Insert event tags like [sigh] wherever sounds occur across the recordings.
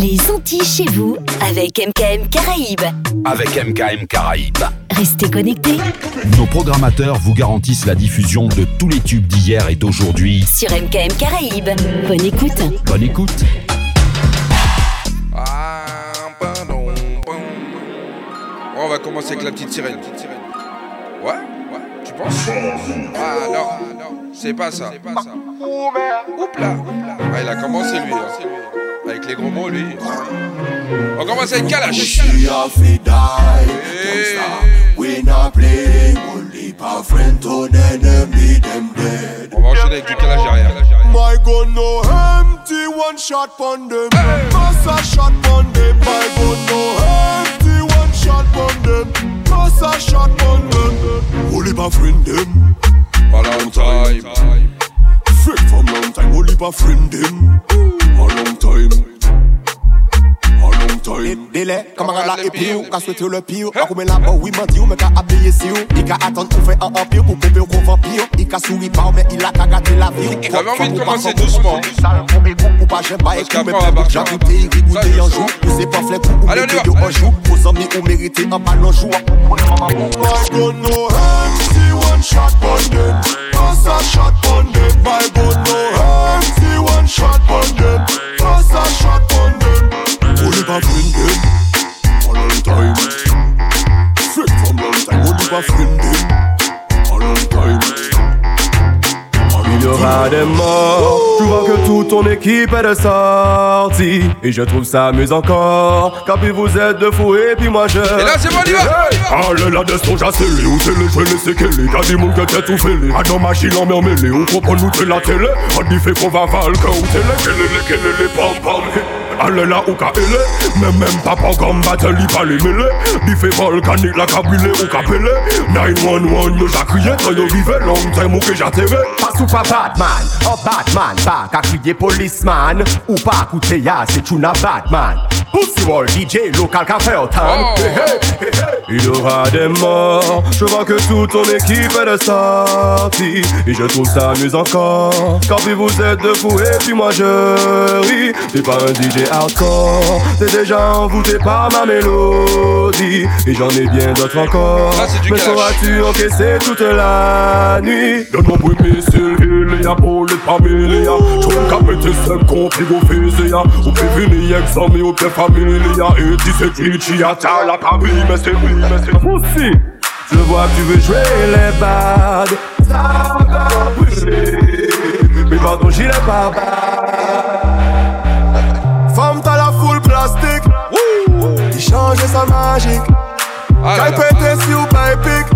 Les Antilles chez vous avec MKM Caraïbes. Avec MKM Caraïbes. Restez connectés Nos programmateurs vous garantissent la diffusion de tous les tubes d'hier et d'aujourd'hui. sur MKM Caraïbes. Bonne écoute. Bonne écoute. Ah, pardon, pardon. Bon, on va commencer avec la petite sirène. Ouais, ouais, tu penses? Ah non, c'est pas ça. Oups là. Ah, il a commencé lui. hein. Avec les gros mots lui. On commence avec Kalash. She a fi die, gangsta. We not play, only pa friend to the enemy, them dead. On va enchaîner avec du Kalash derrière. My gun no empty, one shot pon them. Pass a shot pon them. My gun no empty, one shot pon them. Pass a shot pon them. Only pa friend them. Valentine. Friend from long time, only pa friend them. A long time. Long time. Délai, ou souhaité le pire? A combien là-bas oui ou si ou Il qu'a attendre pour faire un empire ou vampire Il qu'a souri pas mais il a la J'avais envie de commencer doucement. Coups ou ou ou méritez un ballon jour My gun no empty, one shot pon them. Pass a shot pon them. My gun no empty, one shot pon them. Pass a shot pon. Only pa friend them. A long time. Friend from long time. Only pa friend them. A long time. Il y aura des morts. Je vois que toute ton équipe est de sortie. Et je trouve ça amusant encore. Car puis vous êtes de fous et puis moi je. Et là, c'est bon, on y va. Allez là, des songes à sceller. Ou télé, je les sais qu'elle est. Y'a des monde qui t'a tout fêlé. Ah non, machine en mermêlée. On comprend nous de la télé. On dit fait qu'on va valquer. Ou télé, qu'elle est, qu'elle est, les pom Allez là, ou ka ele. Mais même papa pas les mêlés. Il fait volcanique, la cabulé ou capelé. 911, yo j'ai crié quand yo vivait. Long time ou que j'ai TV. Pas sous pas Batman, oh Batman, pas qu'à crier policeman Ou pas écouter ya, c'est une Batman Pussy Wall, DJ, local café au temps Oh. Il y aura des morts. Je vois que toute ton équipe est de sortie. Et je trouve ça amusant encore. Car puis vous êtes de fous et puis moi je ris. T'es pas un DJ hardcore. T'es déjà envoûté par ma mélodie. Et j'en ai bien d'autres encore. Du Mais sauras-tu encaisser toute la nuit? Donne-moi bruit, missile, il y a pour les familles. Veux qu'à mettre cinq compris au fils, ya. Ou prévenir examen ou bien famille, ya. Et dis c'est qui, tu as la famille, mais c'est oui, mais c'est aussi. Je vois que tu veux jouer les bad. Ça va pousser. Mais pardon, j'y ai pas bad. change sa magique si ou pa epik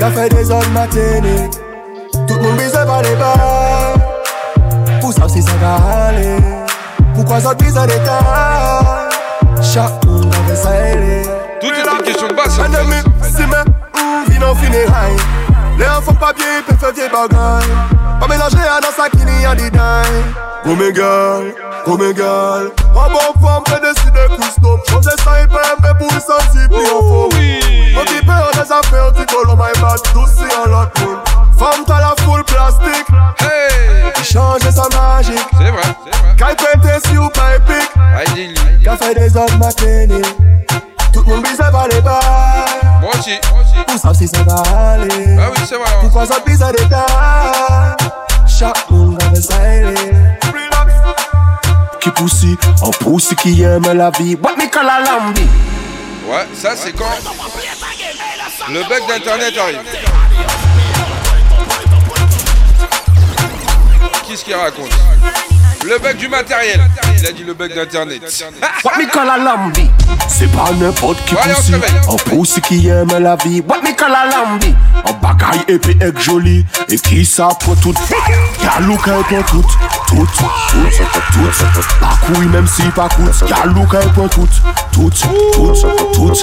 Ka fè de zon matene Tout moun bize pa de Pou si sa ka ale Pou kwa bize de Chak moun sa ele Tout yon ap kishon si men ou vi nan fine hay Les infos pas bien, peut faire vieille bagaille. Pas mélanger à dans sa kini en dédaille. Gros mégal, gros mégal. En bonne forme, près de si de custom. Changer ça, il peut faire pour sensible, il en faut. Mon petit père, des affaires, tu colons, my bad, tout si en la cool. Femme, t'as la foule plastique. Hey! Changer sa magique. C'est vrai, c'est vrai. Qu'aille pente si ou pas épique. Aïe, Qu'à faire des hommes matinés. Tout le bise pas les. Aussi. Pour ça, si ça va aller. Ah oui. Pourquoi ça pisse à l'état? Chaque monde avait ça ailé. Qui poussi, en poussi qui aime la vie What me call a lambi Ouais, ça c'est quand le bug d'internet arrive. Qu'est-ce qu'il raconte? Le bug du matériel. Il a dit le bug d'internet. [laughs] What me call a lambi? C'est pas n'importe qui allez, on poussi qui aime la vie. What me call a lambi? En bagaille épée et joli. Et qui ça pour tout? Galou qu'elle pour tout Tout, tout, tout. Pas couille même si pas coûte. Galou qu'elle pour tout. Tout, tout, tout.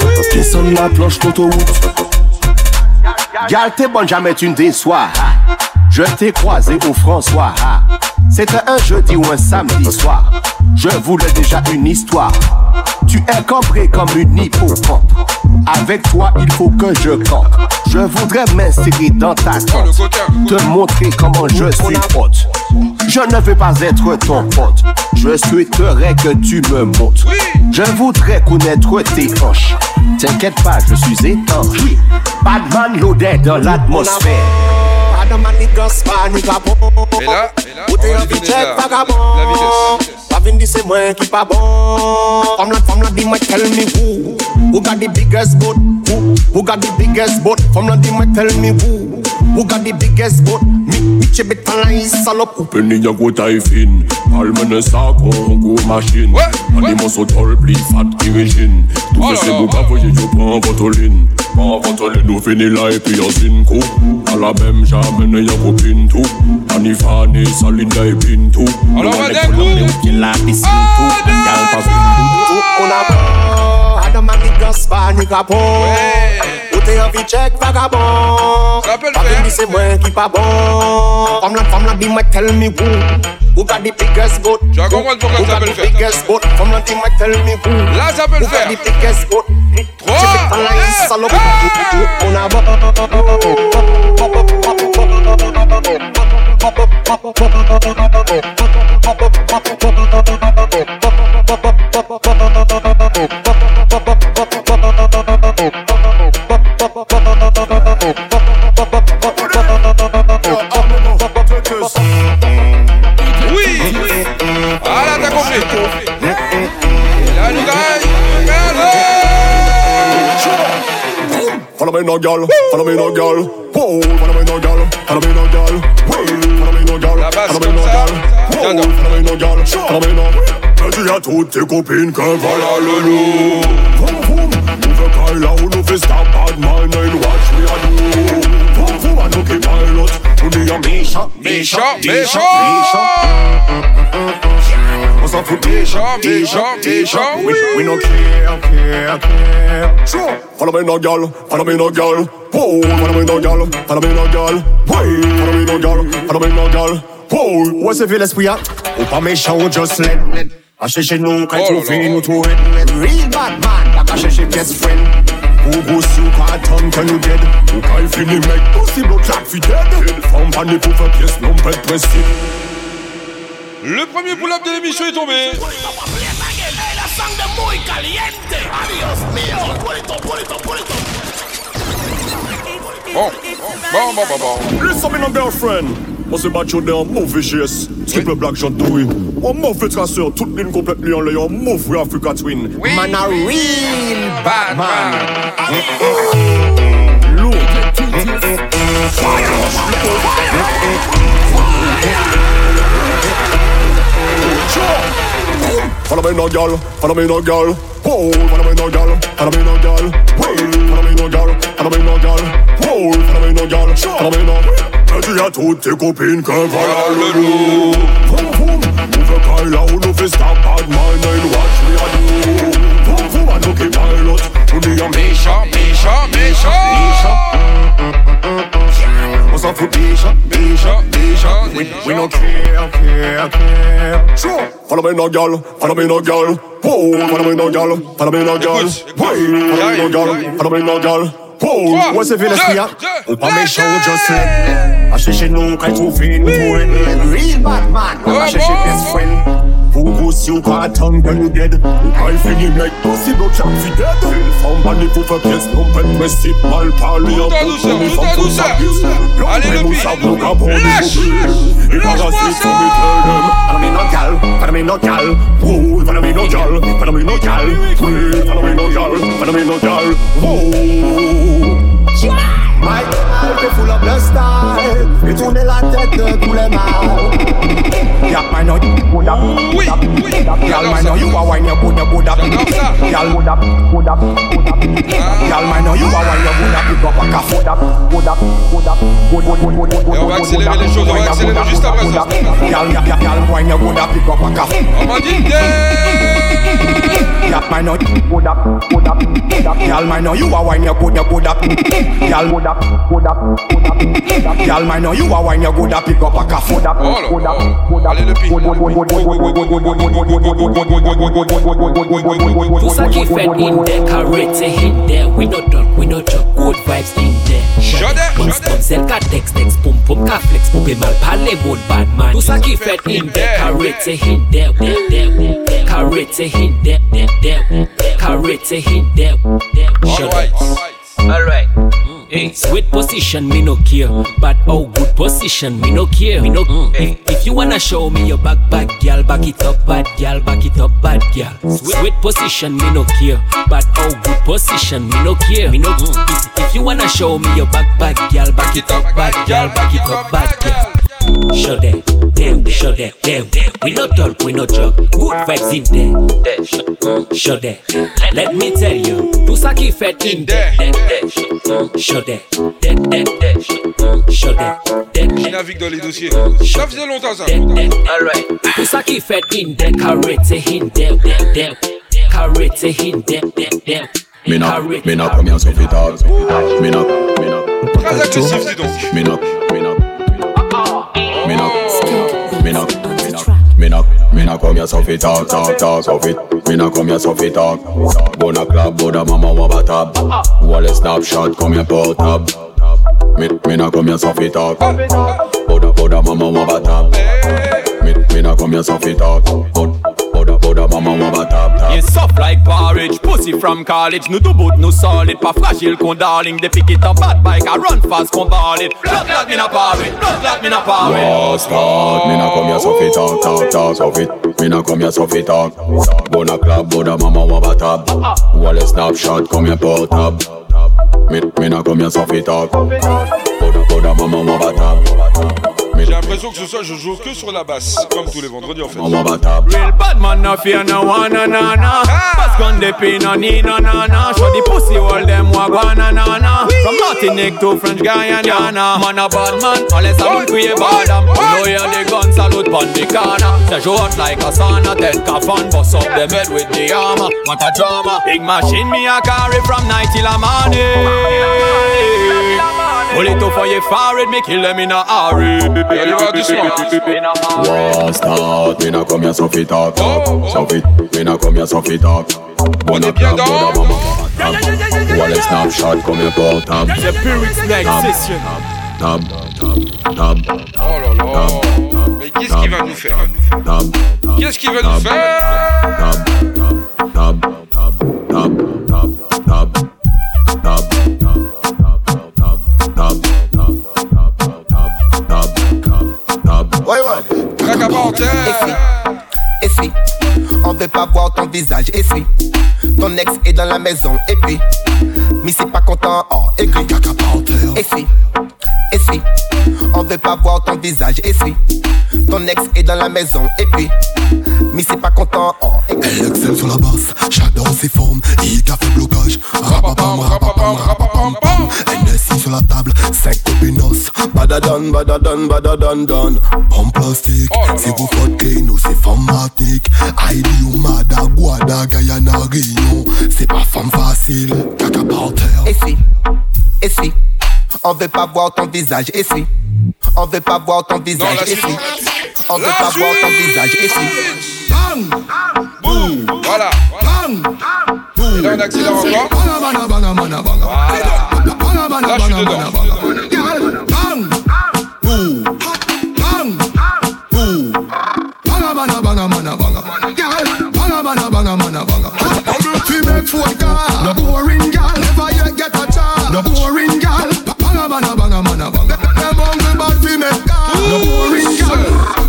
Sonne la planche d'autoroute? Gal t'es bonne jamais tu ne déçois. Je t'ai croisé au François C'était un jeudi ou un samedi soir Je voulais déjà une histoire Tu es cambré comme une hippocampe Avec toi il faut que je campe Je voudrais m'insérer dans ta tente. Te montrer comment je suis hot Je ne veux pas être ton pote. Je souhaiterais que tu me montres. Je voudrais connaître tes hanches. T'inquiète pas, je suis étanche. Oui, Badman loaded dans l'atmosphère. Pas de manigance, pas nigga bon Bouteille en vichette, vagabond. Pas vindi c'est moi qui pas bon Femme la, femme la, dis moi tell me who. Who got the biggest boat, who? Who got the biggest boat, femme la, dis moi tell me who. Who got the biggest boat, Me, mi Che betan la yi salop Ou peni ya go tay fin Almene sa kon go masin Ani monson tol pli fat ki vejin Tou fese mou ka voye yo pan vatolin Ma vatole nou fini la epi yo sin kou Ala bem jamen e yo kou pintou Ani fane salin la e pintou Ala vade kou Mwen ou ki la disin tou An gal pa fin kou Ou na bo Adam a mi gos pa ni kapo Wey Kote an fi check vagabon Papi di se mwen ki pa bon. Fam lan fam lan di mwen tell me who. Who got the biggest boat Who got the biggest boat Fam lan di mwen tell me who. Who got the biggest boat hmm? Ti a bop me no girl, Follow me, no girl. Follow me, no girl, Follow me, no girl. Follow me, no girl, Follow me, no girl. Follow me, no girl, follow me no girl. Sure, follow me no. à toutes tes copines que voilà le loup. Vroom vroom, nous veut pas là où nous fait stop bad man and watch we are do. Vroom vroom, à nous qui me, on dit à me, Misha, Misha. Misha cause of deja, deja, deja. We, we no care, care, care. Sure. Follow me no girl, follow me no girl. Whoa, follow me no girl, follow me no girl. Why? Follow me no girl, follow me no girl. Whoa. What's the feeling we are? Opa me show just let. I say she know kind of free, no too. Real bad man, like I say she best friend. Who goes super tongue can you dead? Who can't feel me make pussy blood like fi dead? From panic over place, no bed pressing. Le premier pull-up de l'émission est tombé Bon, bon, bon, bon, bon Listen me no girlfriend. Moi c'est macho de un mauvais geste. Triple black doué. Un mauvais traceur, toute ligne complète en l'air. Un mauvais Africa twin. Man a real Bad man Follow me, no girl, Follow me, no girl. Whoa, no girl, Follow me, no girl. Follow me, no girl, Follow me, no girl. Whoa, no girl, phenomenal. Elles à toutes tes copines que voilà le loup. Vroom vroom, move car là où nous fait stop bad mind and watch me, are do. Vroom vroom, à nous qui pilot, on dit à Misha, Misha, Misha, Misha ça fait déjà, déjà, déjà. We, we no care, care, care. Sure. Follow me no girl, follow me no girl. Whoa. follow me no girl, follow me no girl. Whoa. Follow me no girl, follow me no girl. Oh, what's the feeling here? On mes shoulders, I cherche nous quand tu viens, real bad man. I say she best friend. Who goes you got tongue when you dead? I feel him like pussy, no chance he dead. Somebody put a pièce, non pas de messie, mal parlé. Tout à douceur, tout à douceur. Allez, le pire. Lâche, lâche-moi ça. Follow me no gal, follow me no gal. Woo, follow me no gal, follow me no gal. Woo, follow me no gal, follow me no gal. Woo. My life is full of blessed tourner la tête de tous les mal Y'a my know you good up, Oui, good up, oui, Y'all j'adore know you a wine you good, you good up. Y'all good up, good up, good up Y'all know you a wine you good up up good up, good up, good up Good, good, good, good, good, good, Et on va good, accélérer good les up. choses, on va Wine you accélérer good up, juste après good ça. up. Y'all, y'all, y'all, y'all wine you good up Pick up a car On m'a dit Y'all my know good up, good up, good up Y'all know you a wine you good, you good up Y'all good up, good up, good up, up Y'all know you you a wine, you go da pick up a cafe. Hold up, hold up, hold up. Allez le pin. Tout ça qui fait in there, carrot in there. We no done, we no joke. Good vibes in there. Shut up, shut up. Zel ka text, text, pum pum ka flex, pum pe mal pale mood bad man. Tout ça qui fait in there, carrot in there, there, there, there. Carrot in there, there, there, there. Carrot in there, there. Shut up. All right. All right. Hey, sweet position, me no care. But oh, good position, me no care. Me no. Mm. If, if you wanna show me your back, bad girl, back it up, bad girl, back it up, bad girl. Sweet position, me no care. But oh, good position, me no care. Me no. Mm. If, if you wanna show me your back, bad girl, back it up, bad girl, back it up, bad girl. Show them, them, show them, them. We no talk, we no joke. Good vibes in there. Show them. Let me tell you, Pusa keep it in there. Show them, them, them, show them. Je navigue dans les dossiers. Ça faisait longtemps ça. Alright. Pusa keep it in there. Carrot in there, them, them. Carrot in there, them, them. Mais non, première sur Vital. Mais non. Très agressif, dis donc. Mais non. Me not, come here so fit talk, talk, talk, so fit. Me not come here so fit talk. Bona club, bona mama want a tab. Wall snapshot, come here put tab. Me, me not come here so fit talk. Boda, boda mama want a tab. Me, me not come here so fit talk. Boda, boda mama want a tab, You soft like porridge, pussy from college Nous tout bout, nous solid, pas fragile qu'on darling They pick it up, bad bike, I run fast qu'on ball it Blood clot me na parry, blood clot me na parry Lost God, me nah come here so fit talk, talk, talk, so fit. Me nah come here so fit talk. Bona club, bona mama want a tab. Wall snapshot, come here put tab. Me, me nah come here so fit talk. Bona, bona mama want a tab. J'ai l'impression que ce soir je joue que sur la basse, comme tous les vendredis en fait. mama want a tab. Real bad man no fear no one na na na Pass gun pin no need no na na Show the pussy all them wagwan na na na. From Martinique to French Guyana. Man a bad man unless I bad am You know hear the gun salute pon the corner Say show out like a sauna Ted Kafan bust up them head with the armor. Want a drama. Big machine me a carry from night till a morning Pull it up for your me kill them in a hurry. Yeah, you are this one. War start, we not come here so fit talk. So fit, not come here so fit talk. Up, come here. The Session. Oh. Mais qu'est-ce qu'il va nous faire Qu'est-ce qu'il va nous faire Ouais, ouais. À. Essuie, on veut pas voir ton visage, essuie. Ton ex est dans la maison, et puis, mais c'est pas content, oh, terre. Essuie, essuie, on veut pas voir ton visage, essuie. Ton ex est dans la maison, et puis, mais c'est pas content, oh, aigri. Elle excelle sur la basse, j'adore ses formes, il a fait blocage. Rapapam, rapapam, rapapam, pam. NSI sur la table, 5 copinos. Badadan, badadan, badadan, dan. En plastique, Oh si vous faites clean ou c'est formatique. Ou Mada, Guada, Guyana, Réunion. C'est pas femme facile, caca et si, et si, on veut pas voir ton visage. Et si, on veut pas voir ton visage. Et si, on veut pas voir ton visage. Et si, bam, boum, voilà, bam, boum. Et là, un accident encore. Voilà. Là, je suis dedans. Bam, boum, bam, boum. Bana bana bana bana bana. Girl, bana bana bana bana bana. How do you make for a girl? No boring. No boring gal, banga banga banga banga banga. Them hungry bad fi make gal. No boring gal.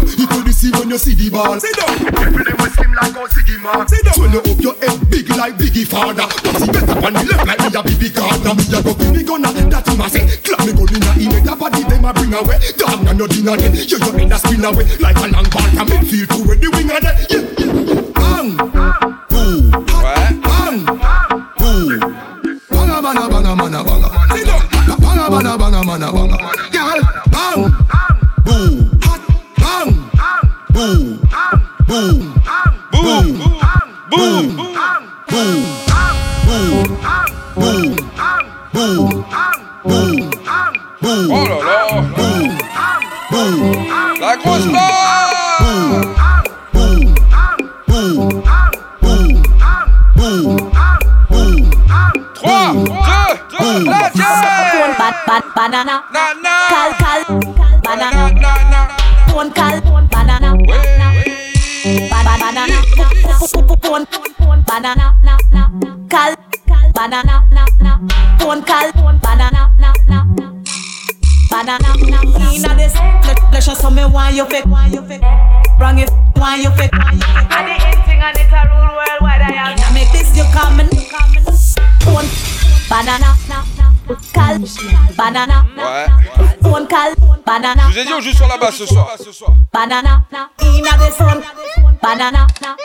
You could see when you see the ball. Sit down. Every day we slim like a Ziggy man. Sit down. Swallow up your head big like Biggie father. Pussy better on the left like me a Biggie Gardner. Me a go me gonna that him a say. Clap me gun inna he make that body them a bring away. Damn na no dinner then. You you in a spin away like a long ball from midfield to where the winger there. Yeah Bang bang banna Bang Girl, bang, boom, hot, bang, boom, boom, boom, boom, boom, boom, boom, boom, boom, boom, boom, boom, boom, boom. La Bang Boom. Boom. Phone bad bad banana. call, call, banana. Phone call, banana. Banana. Phone banana. call, banana. Phone call, banana. Banana. Inna this pleasure, so me want you fake. bring it, want you fake. And the in thing and it's a rule worldwide. I am. Make this you coming, Phone banana. Banana, Ouais. phone banana. Je vous ai dit on joue sur la basse ce soir banana, na, inna the sun, banana, na,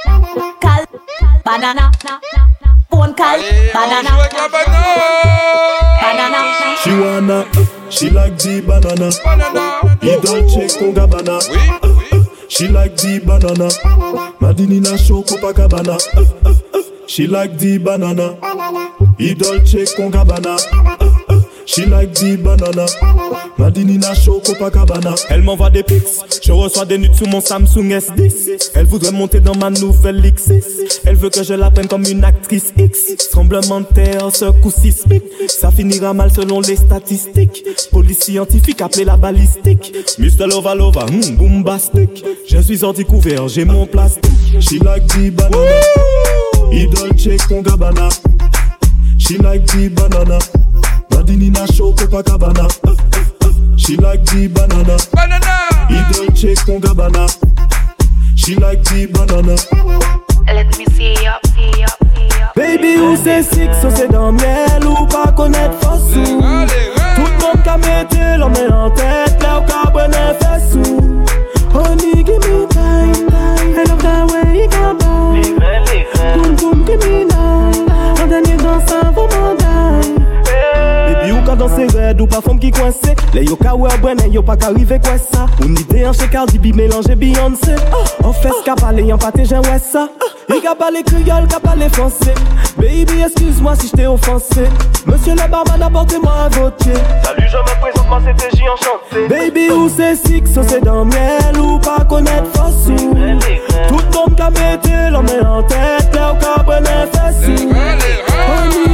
cal, banana, na, phone cal, Allez on banana, joue avec la banane banana, She wanna, she like the banana. Banana He dolce con gabbana. Oui, oui She like the banana. Madini na show Copacabana. She like the banana. He dolce con gabbana. She like the banana. Madini na show Copacabana. Elle m'envoie des pics. Je reçois des nudes sur mon Samsung S10. Elle voudrait monter dans ma nouvelle X6. Elle veut que je la comme une actrice X. Tremblement de terre, ce coup sismique. Ça finira mal selon les statistiques. Police scientifique appelée la balistique. Mr. Lova Lova, hmm. Je suis sorti couvert, j'ai mon plastique. She like the banana. Idol check con gabana. She like the banana. She like the banana. Banana. He Gabbana. She like the banana. Let me see see. Baby, ou se sik, so se dan miel Ou pa konet fosou Tout moun ka mette, lò an tèt Lè ou ka bwene fesou red ou pa fom ki coincé Le yo ka brene, yo pa ka rive kwa sa Ou ni de an che Cardi B mélange Beyoncé. Oh, fes ka pale, yon pate jen wè sa I ka pale kriol, ka pale français. Baby, excuse-moi si je t'ai offensé. Monsieur le barman, apportez-moi un vautier. Salut, je me présente, moi c'était J enchanté. Baby, ou c'est six, ou c'est dans miel ou pas connaître Fossou? Tout le monde ka mette l'homme en tête, là ou ka brene fessou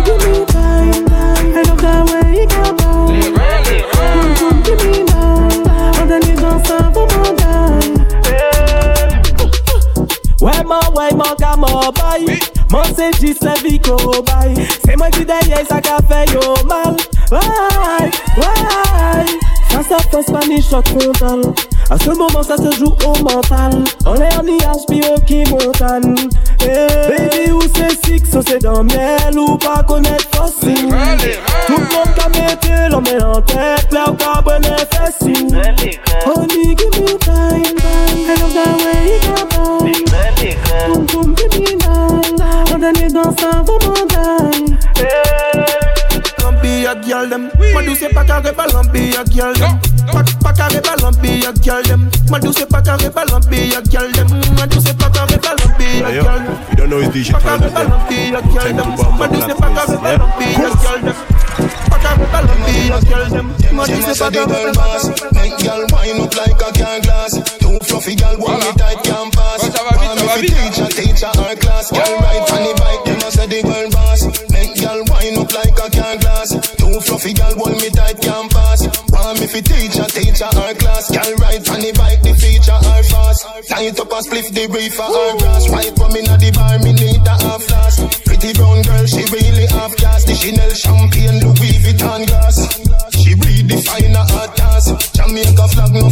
Ouais, man, ouais, man, ka mon bail Mon c'est juste la vie qu'on bail C'est moi qui derrière ça qu'a fait yo mal. Ouais, ouais. Ça, ça fait Spanish choc frontal. À ce moment, ça se joue au mental. On est en nuage, puis au qui montagne. Eh, Baby, ou c'est six, ou c'est dans miel Ou pas connaître fossile Allez, Tout le monde qu'a metté l'homme en tête Là où qu'a bonne fessou Honey, give me time, I love the way you come criminal. Um criminal. Other niggas have a model. Don't be a girl them. Man, do say pack a rebel and a girl them. Pack a rebel and a girl them. Man, do a pack a rebel and a girl them. You don't know it's digital. Pack a rebel and a girl them. Man, do say pack a rebel and a girl them. Madou se pa kare ba lampi a gyal dem Make girl wind up like a can glass. Too fluffy girl, one me tight can pass. Va vite. Teacher, teacher, her class. Girl ride on the bike, them a say the world boss. Make girl wind up like a can glass. Too fluffy girl, one me tight can pass. Want me teacher, teacher, her class. Girl ride on the bike, the feature her fast. Light up a spliff the reefer her grass. White rum inna the bar, me need a half glass. Pretty brown girl, she really half gas. The Chanel champagne,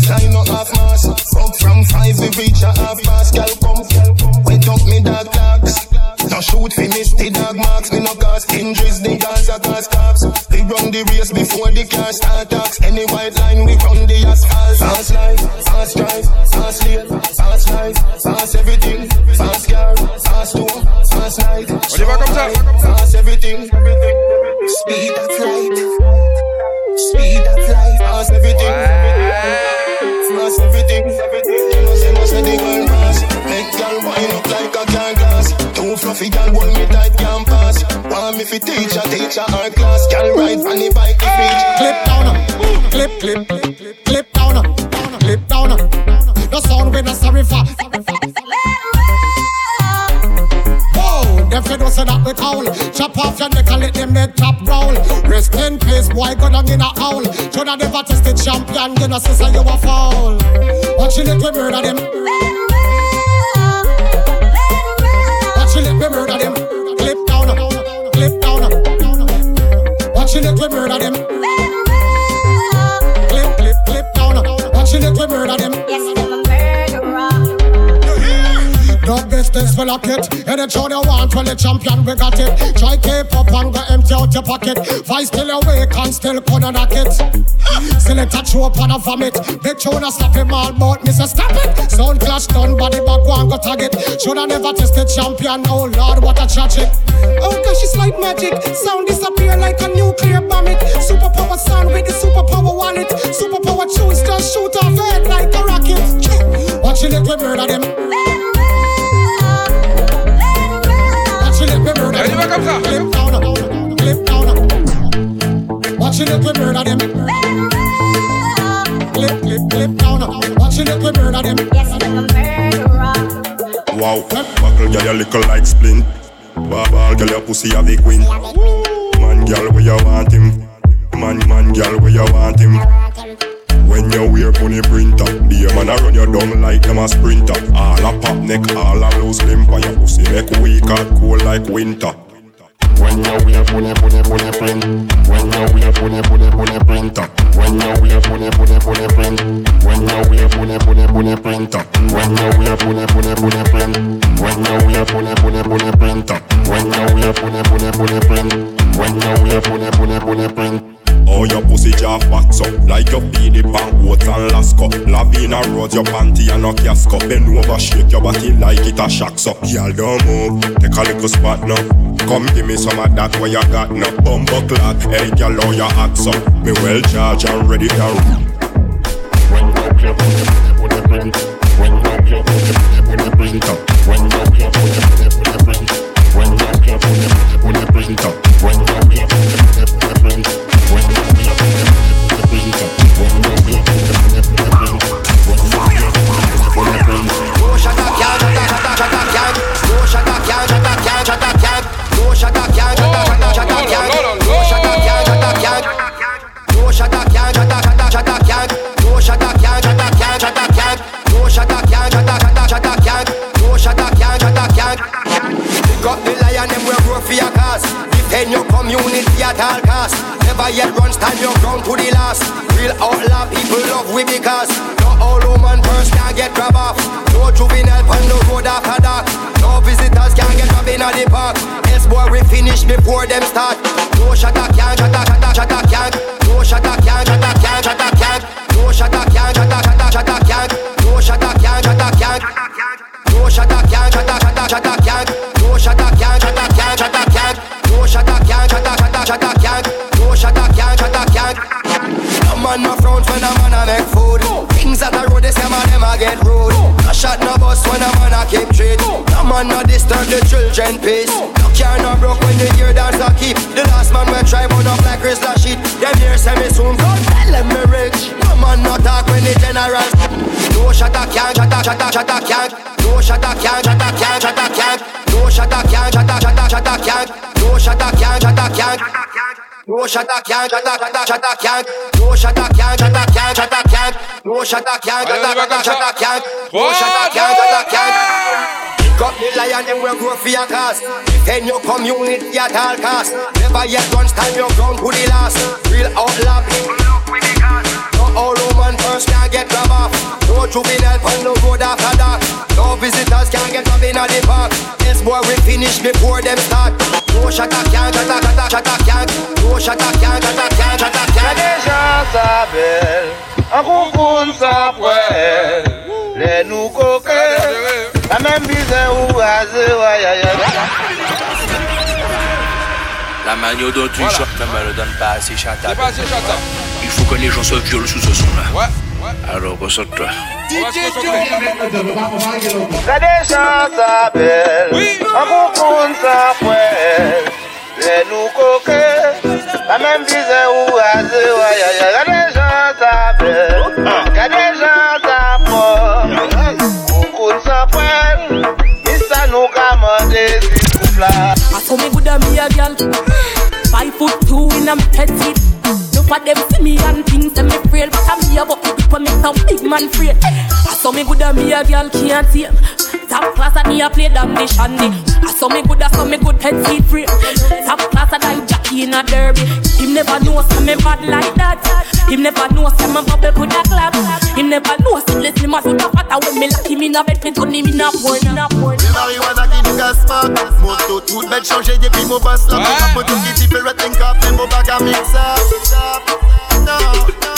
Flag no half mass. Fuck from five we reach a half past. Girl come, wet up me dog clocks. No shoot fi miss the dog marks. Me no cause injuries, the guys are cause cops. We run the race before the car start talks. Any white line we run the asphalt. Fast life, fast drive, fast lane, fast life, fast everything. Fast car, fast door, fast night. Va comme ça. Fast everything. Speed of light. Speed Me fi teach her, teach her her class. Girl ride on the bike the beach. Clip down, clip, clip, clip down, clip down. The sound we not sorry for. Whoa, them fi do say that we call. Chop off your neck and let them head top roll. Rest in peace, boy, go down in a hole. Shoulda never tested champion, you know, sister, you a fall. Watch it, we murder them. For lock it. Any tune you want, well the champion we got it. Try keep up and go empty out your pocket. Vice still awake and still gonna knock it. Select a chew up and a vomit. Big tune a slap him all but miss a stop it. Sound clash done, body back one go tag it. Shoulda never tested champion. Oh Lord, what a tragic. Oh gosh, it's like magic. Sound disappear like a nuclear bomb it. Superpower sound with the superpower wallet. Superpower choose just shoot off head like a rocket. Watch it, we murder them. Comme ça. Clip down, clip down. Watching it, we murder them. Clip, clip, clip down. Watching it, we murder them. Yes, I'm a murderer. Wow, buckle girl you little like splint. Ball, ball girl your pussy have a queen. Man girl where you want him. Man, man girl where you want him. When you wear bunny printer, the man a run you down like them a sprinter. All a pop neck, all a loose limp, and your pussy neck weak and cold like winter. When you we have money, print. When you we have money, money, money. When you we have money, print. When you we have money, money, money. When you we have money, print. When you we have money, print. When. When you we have money, print. Oh, your pussy jaw fat up Like your PD pan coat and lasco Lavina roads your panty and a casco Bend over shake your body like it a shacks up Y'all don't move, take a little spot now Come give me some of that where you got no bumbo clock. Hey, girl, how you act so? Me well charged and ready to roll. When you clap, when you bring it, when you clap, when you bring it up, when you clap, when you bring it, when you clap, when you bring it up. At all cost. Never yet run, stand your ground to the last. Real outlaw people love we because no all woman first can get grab off. No juvenile on the road after dark. No visitors can get robbed in the park. Else boy we finish before them start. No shot a can, shot a shot a shot a can. No shot a can, shot a get rude. A shot no bust when a man a keep treat. A man no disturb the children peace. No car no broke when you hear dance a keep. The last man we try burn up like Chris shit. Them here say me soon come tell them me rich. No man no talk when the general. No shot a can, shot a shot a shot a can. No shot a can, shot a can, shot a can. No shot a can, shot a shot a shot a can. No shot a can, shot a. No shata can, shata shata shata can. No shata can, shata can, shata can. No shata can, shata shata shata can. No shata can, shata can. Pick up lion and will grow for your cast. Your community at all cast. Never yet once time your ground to the last. Real outlaw can't get robbed off. No juvenile on no road after dark. No visitors can't get robbed in the park. This boy we finish before them start. No shut up, can't shut up, shut up, shut up, can't. No shut up, can't shut up, can't shut up, can't. Les gens s'appellent, un coucou s'appelle, les nous coquets. La même ou à zéro, aïe aïe aïe. La manière dont tu chantes ne me le donne pas assez chantable. Pas assez chantable. Il faut que les gens se violent sous ce son-là. Ouais, Alors, concentre-toi. Concentrer. La des gens s'appellent, un coucou sans poêle. Les nous coquets, la même rasé, ouais, ouais, ouais. La des gens s'appellent, la des gens s'appellent. Coucou sans poêle, et ça nous commande s'il vous plaît. Saw me good a me a girl. Five foot two in a me petite. No them see me and things them me afraid, but I'm here but me people make some big man afraid. I saw me good a me a girl can't see. Top class and me a play damn the shandy. I saw me good, I saw me good head seat free. Top class and I jockey in a derby. Him never know some me bad like that. Him never know some me bubble could a clap. Him never know some listen my foot up at when me lock him in a bed, me turn him in a porn, in a porn. Le marijuana qui nous gasse pas Moto toute bête changée depuis mon boss là Mon moto qui différent un cap Même mon bag à mix up no, no.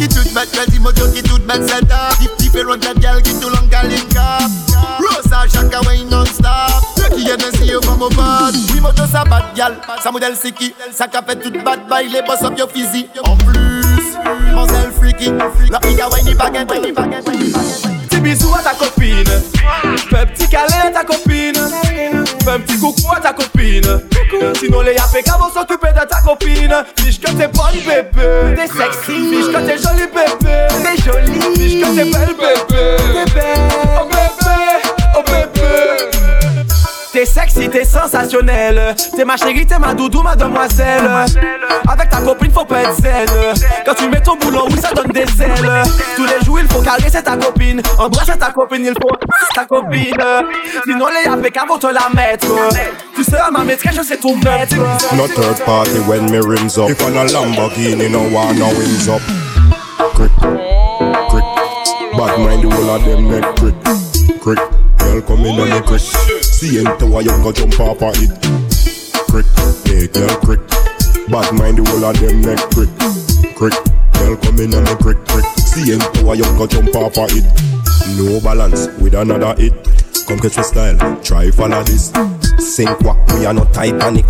Tooth back, girl, mo chucky tooth back, set up. If the that girl get too long, girl, in cap. Rosa shaka way non-stop. Chucky Hennessy over my bad. Oui, mo just a bad girl, sa modèle siki. Sa café tout bad, baile, boss up your physique. En plus, mon sel freaky. La piga way ni baguette, way ni baguette. Petit bisou à ta copine. Fais petit câlin à ta copine. Fais petit coucou à ta copine. Sinon les yapés vont s'occuper de ta copine. Fiche que t'es bonne bébé. T'es sexy. Fiche que t'es jolie bébé. T'es jolie. Fiche que t'es belle bébé. T'es belle. Oh bébé T'es sexy, t'es sensationnel. T'es ma chérie, t'es ma doudou, ma demoiselle. Avec ta copine, faut pas être zen. Quand tu mets ton boulot, oui, ça donne des ailes. Tous les jours, il faut caresser ta copine. Embrasser ta copine, il faut ta copine. Sinon, les APK vont te la mettre. Tu seras ma maîtresse, je sais tout mettre. No third party when me rims up. If on a Lamborghini, no one no wings up. Crick, crick. Bad mind the whole of them neck crick, crick. Girl in on me crick. See into why you go jump off of it. Crick, hey girl crick. Bad mind the whole of them neck crick, crick. Girl come in on me crick, crick. See into why you go jump off of it. No balance with another hit. Come catch my style, try follow this. Sink walk, we are not Titanic.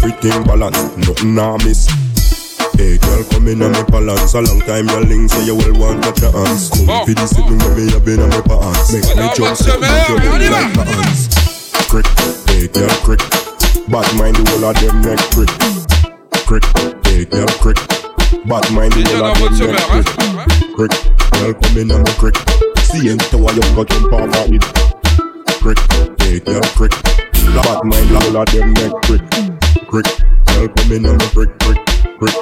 Everything balance, nothing I miss. Hey girl, come in on me balance A long time your link, so you will want your hands Come oh. for this sitting with me, I've been on my pants Make me jump, sit me jump, like my hands Crick, hey girl, crick. Bad mind the whole of them neck crick. Crick, hey girl, crick. Bad mind the whole of them neck crick. Crick, girl, come in on me crick. See into why you got jump off of it. Crick, hey girl, crick. Bad mind the whole of them neck crick. Crick, girl, come in on me crick, crick Crick,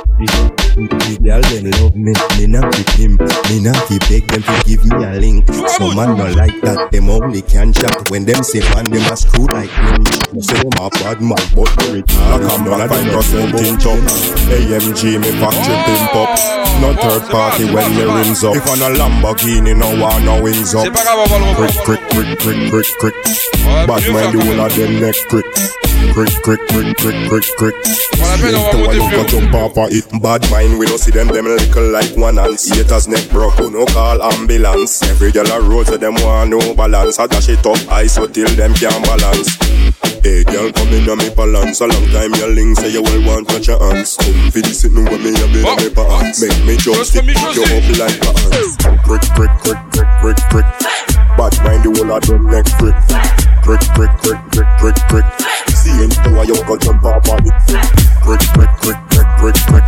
the girl them love me, me not with him Me not fi beg them to give me a link. Some man no like that, them only can chat. When them say man, them a screw like hinge Say them a bad man, but they retard Like a man find percent in chop. AMG, me factory pimp up. No third party when me rims up. If on a Lamborghini, no one no wings up. Crick, crick, crick, crick, crick, crick Bad mind the whole of them neck crick Crick, crick, crick, crick, crick, crick. Why you go jump off of it. Bad mind, we don't see them, them little like one ants Haters neck broke, no call ambulance? Every girl a road, so them want no balance. I dash it up, I so till them can't balance. Hey girl, come in on me balance. A long time your link say you will want touch your hands Come for this sitting with me, a bit of pants Make me just stick you up like my hands Crick, crick, crick, crick, crick, crick Bad mind the whole of drug neck prick Prick, prick, prick, prick, prick, prick Seeing through a yoke jump up on it. Prick, prick, prick, prick, prick, prick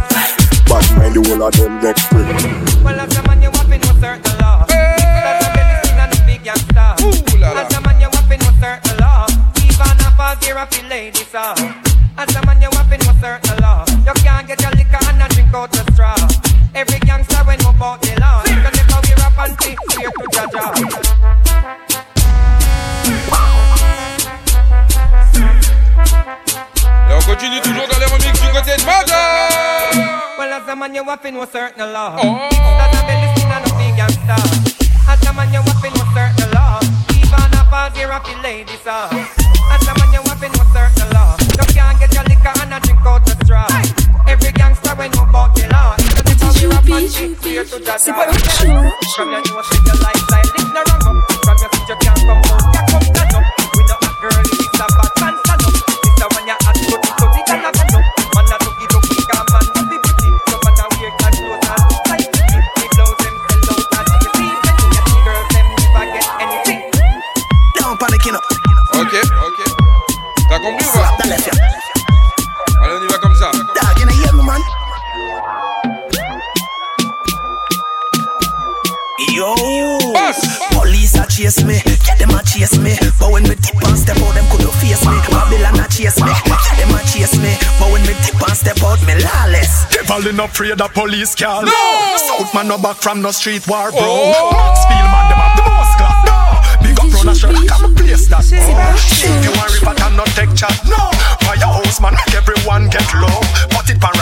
Bad mind the whole of them neck prick Well as a man you have been with certain love As a medicine and a big youngster As a man you have been with certain love Even a fall there a few ladies off As a man you have been with certain law. You can't get your liquor and a drink out the straw. Every gangster when we bought the law. Cause if we rap and think, we're to judge out Continue toujours dans les remix du côté de Major. Well, as a man, you waffin' no certain law. Oh. That a belly skin and a big and. As a man, you waffin' no certain law. Even a party rapping lady song. As a man, you waffin' no certain law. You can't get your liquor and a drink out the straw. Every gangster we know about the law. C'est pas le chou. Comme la nuit, c'est de lifestyle. L'ignorant, comme le futur, quand comme on, quand comme chase me. Yeah, them a chase me. But when me dip and step out, them could not face me. Babylon a chase me. Yeah, them a chase me. But when me dip and step out, me lawless. Devil in afraid of police car. No. South man no back from no street war, bro. Oh. Max Spielman, them have the most class. No. Big up run a shot, come place that. Oh. If you want river, can not take chat. No. Firehouse man, make everyone get low. Put it pan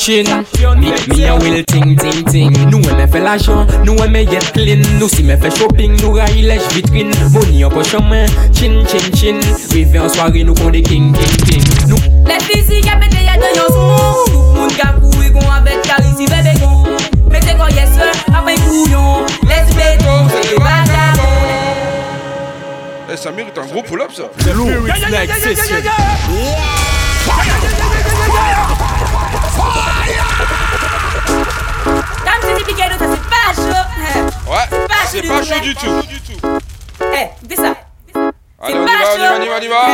chin. Me, me a will ting ting ting. Nou e me fe la jan, nou e me yet clean. Nou si me fe shopping, nou ra ilèj vitrin. Boni an pochon men, chin chin chin. Rive an nou kon de king king king. Nou fizi ya pete de Moun ka kou kon bebe kon kon Les se yon bagabon Eh, ça mérite un gros pull-up ça. Lourd. Next session. Ça c'est pas chaud Ouais, c'est pas chaud du tout. Eh, dis ça Allez, on y va, on y va, on y va, on y va.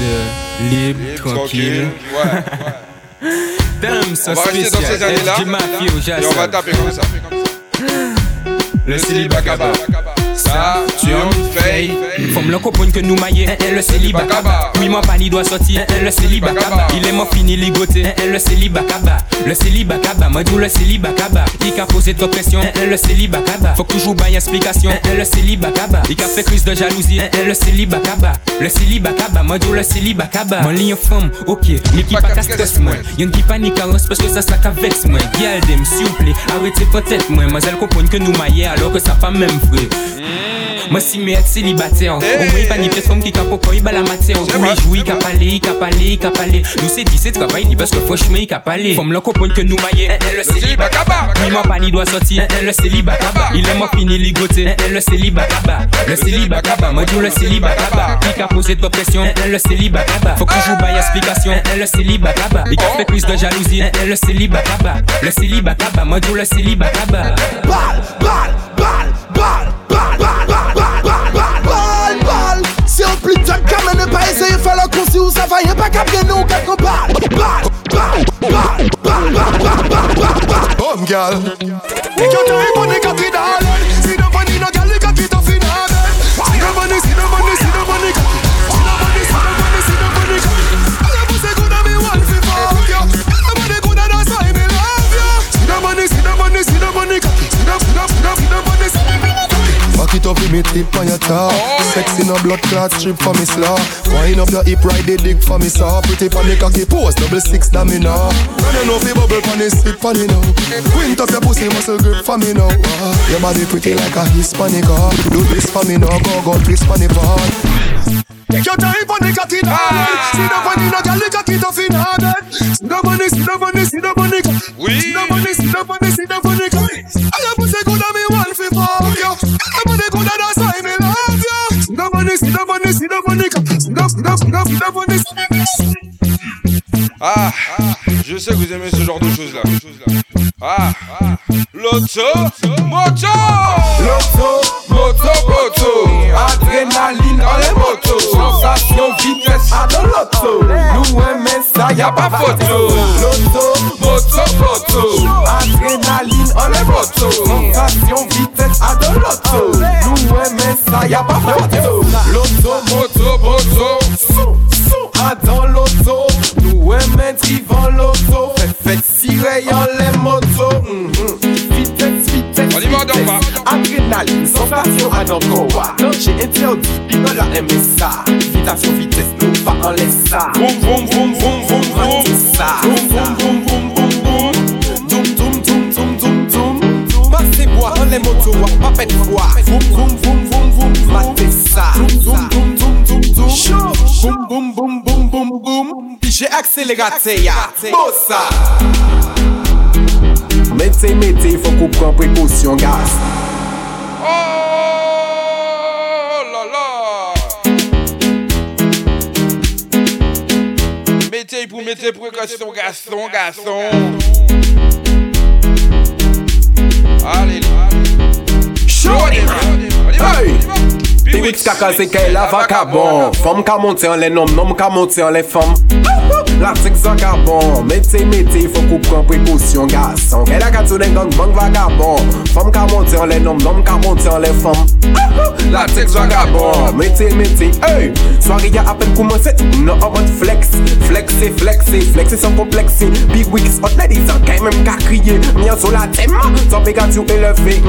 de libre, libre tranquille. tranquille. Ouais, ouais. [laughs] Dans ces années-là. Et on va taper comme ça. Le ça, tu hein. en veille. Faut me que nous maillons. Elle, elle le célibat. Oui, mon pani doit sortir. Elle, elle le célibat. Il est mort fini ligoté. Elle, elle le célibat. Le célibat. Moi, d'où le célibat. Il qu'a posé trop pression. Elle, elle le célibat. Faut toujours bailler explication. Elle, elle le célibat. Il qu'a fait crise de jalousie. Elle, elle le célibat. Le célibat. Moi, d'où le célibat. Mon lien femme, ok. Mais qui pas casse-tête, moi. Y'en qui panique à parce que ça, ça t'avexe, moi. Guyaldem, s'il vous plaît, arrêtez peut-être, moi. Mais elle comprend que nous maillons alors que sa femme même vrai. Moi, si mes célibataire. Au moins pas ni pièce femme qui capo quoi il bat la matière. Tous les jours il cap aller, il cap aller, il cap aller Nous c'est dit c'est travail ni parce que franchement il cap aller Femme le comprendre que nous maillons. Le célibat kaba Oui mon pas ni doit sortir. Le célibat Il est mort fini ligoté Le célibat kaba Le célibat kaba Moi le célibat Il a posé de pression Le célibat Faut que je baille explication. Le célibat kaba Il fait crise de jalousie. Le célibat kaba Le célibat kaba Moi le célibat kaba Bal, bal, bal, bal, bal, bal, Ne pa eseye fè lò konsi ou sa fayen pa kap gen nou kèk an bal. Bal, bal, bal, it up me tip on your top. Sexy no blood clot strip for me slaw Wind up your hip ride the dick for me saw Pretty for me cocky pose double six that me now Run you know fi bubble for me stick for me now. Quint up your pussy muscle grip for me now. Ah, Your body pretty like a Hispanic ah. Do this for me now go go twist for me part. Take your time for the cocky darling See the money no girl the cocky tough in her bed See the money see the money see the money See the money see the money see the money All your pussy good and me this, love on this, love on this, love, love, love, love on this. Ah, je sais que vous aimez ce genre de choses là. Ah, l'auto, moto, Loto, moto, moto. Adrénaline dans les motos. Sensation, vitesse à de l'auto. Nous aimons ça, y'a pas photo. Loto, moto, moto. Adrénaline dans les motos. Sensation, vitesse à de l'auto. Nous aimons ça, y'a pas photo. Loto, moto, moto. Sou, sou, à dans l'auto Nous aimons trivant l'auto Fait, fait tirer en les motos Mhm. Vitesse, vitesse, On y va, on va. Adrénaline, sensation à dans koa J'ai interdit, la ça Boum, boum, boum, boum, boum, boum. C'est ça Boum, boum, boum, boum, boum, boum Doum, doum, doum, doum, doum, doum boum, boum, boum, matez ça Doum, doum, doum, doum, doum, doum Boum, boum, boum, boum, boum, boum Puis j'ai accéléré, ya Bossa Mettez, mettez, faut qu'on prenne précaution, gars Oh là là Mettez pour mettez précaution, garçon, garçon. Allez, y va. Hey! Piwix kaka se ke la vakabon Fom ka monte an le nom, nom ka monte an le fom. L'artik zan kabon Mete mete fok ou pren prekosyon gason. Ke la katou den gang bang vakabon Fom ka monte an le nom, nom ka monte an le fom. L'artik zan kabon Mete mete, hey! Soari ya apen koumanse, nou an flex. Flexi, flexi, flexi san kompleksi Piwix hot lady san kay men ka kriye. Myan sou mm-hmm, mm-hmm, la tema, san pe katou eleve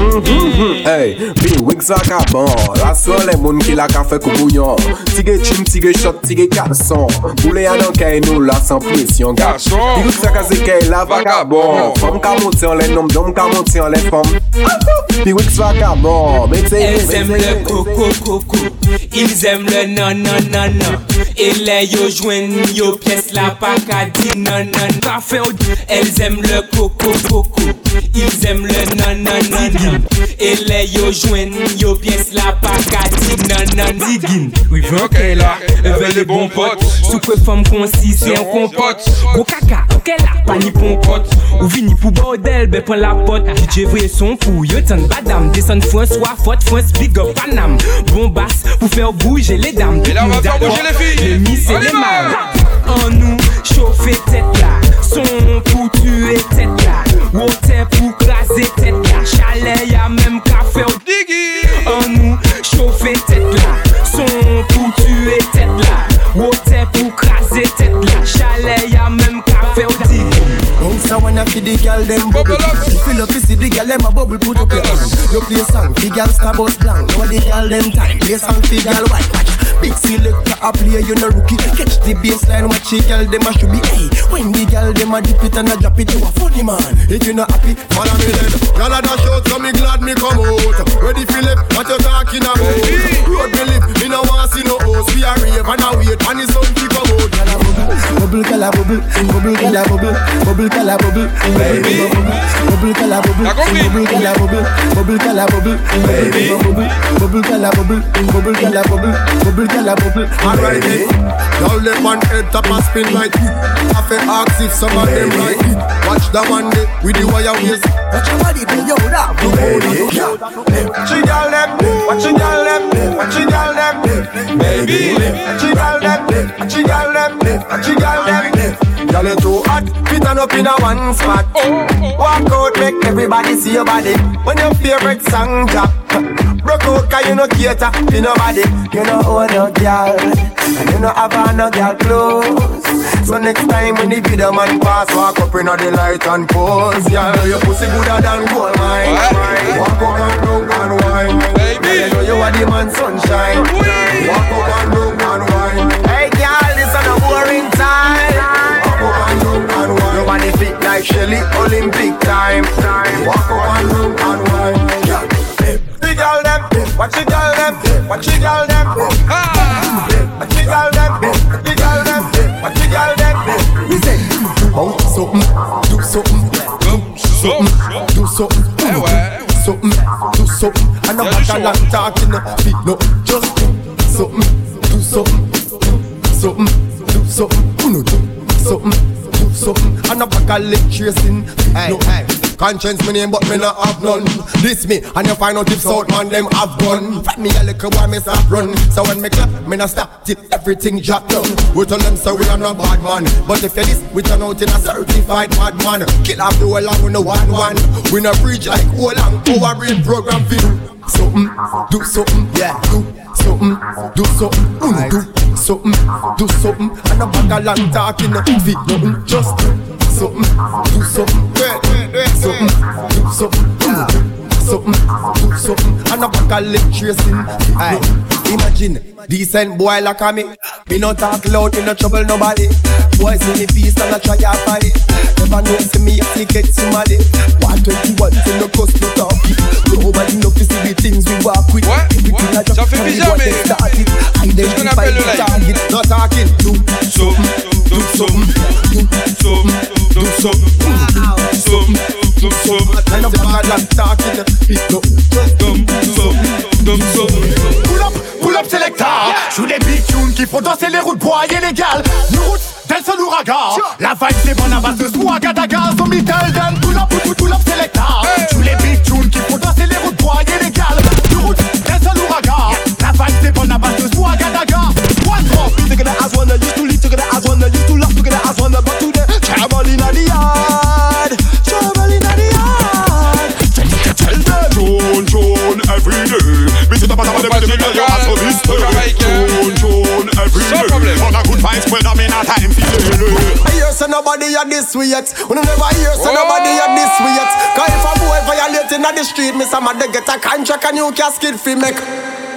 Hey, Piwix zan kabon La sole gen moun ki la ka fe kou bouyon Tige chim, tige shot, tige kalson Boulè anan kè nou la san presyon Garson, yon sa kaze kè la vagabon. Fom ka monte an lè nom, dom ka monte an lè fom. Pi wik sa vagabon. Ils aiment le coco coco. Ils aiment le nan nan nan nan. E lè yo jwen yo piès la pakadi nan nan nan. Elles aiment le coco coco. Ils aiment le nan nan nan nan. E lè yo jwen yo piès la pakadi non digin. Oui veux qu'elle a, elle veut les bons potes. Soupe femme concis c'est un compote. Gros caca, qu'elle a pas ni pompote. Ou vini pour bordel, ben prends la pote. DJ vrai son fou, yo t'en badam. Descend François, faute France, big up Panam. Bon basse pour faire bouger les dames. Et là, on va faire bouger les filles. Les miss et les mâles. an nou chove tet la Son pou tue tet la Wote pou krasi tet la Chale ya menm ka fe ou digi. An nou chove tet la Son pou tue tet la Wote pou krasi tet la Bounce a wanna feed the girl them bubble. Fill up. To see the girl them a bubble Put up your hand. You play song, the girl star bus blank Now the girl them time. Play song, the girl white watch Big selector a play, you no rookie. Catch the baseline, watch the girl them a should be Hey, when the girl them a dip it and a drop it You a funny man. If you not happy, follow me then. Girl a dash out, so me glad me come out. Ready Philip, what you talking about? Road me live, me no want see no host We a rave and a wait and the sun to come out Girl a bubble, bubble, a bubble Bubble, girl a bubble, bubble, girl a bubble Baby Bubble, girl a bubble Bubble, girl a bubble Bubble, girl a bubble Baby Bubble, bubble, a bubble Bubble, girl a bubble Bubble, girl a bubble then Y'all let one head top and spin like it Have to ask if some of them like it Watch that one day with the wire waist Watch your body do yo that Watch your them your them your them Baby Watch your them your them your girl Girl you too hot Up in a one spot. Walk out, make everybody see your body. When your favorite song drop, broke out 'cause you no cater to nobody. You know own no girl, and you no have no girl clothes. So next time when the video man pass, walk up in the light and pose. Yeah, your pussy gooder than gold mine. Walk up and down and wine. Baby, you know you are the man sunshine. Walk up and like Shelly, Olympic time. Walk up and down and wine. The girl them, watch the girl them, watch the girl them. Watch the girl them, the girl them, watch the girl them. We say, oh something, do something, do something, do something, eh, eh, something, do something. And I'm not a long talking, feet no, just do something, do something, something, do something, do something, do something. And a leg tracing, feet no. Conscience me name but me not have none. This me and you find out if South man them have gun Fat me a little boy me stop run. So when me clap me not stop till everything drop down. We tell them so we are not bad man. But if you this we turn out in a certified bad man. Kill off the whole and we no one one. We no preach like whole and our brain program for Something, do something, yeah, do something, do something, mm, do something, do something, and a bag of long talking, feet nothing, just do something, do something, something, do something, something, do something, and a bag of leg tracing, nothing. Imagine, decent boy like me Me no talk loud, me no trouble nobody Boy see me peace and I try to find it Never know see me get somebody 121 till no cost no talk Nobody know to see the things we walk with Everything I just Ça fait bizarre, mais- started Identify the target No talking, do something, do something Do something, do something go Pull up, pull up Joue des big tunes qui font danser les routes bois illégales Nous routes, tel seul ouragan La vibe c'est bonne à base de swagadaga So me tell them. Pull up, pull, pull up selecta the bottom of the middle, middle, your this day Drone, drone, every day On a good vibes, when I'm in a time for I hear say nobody at this way yet. We never hear say nobody at this way yet. Cause if a boy violating at the street, me some they get a contract and you casket fi make.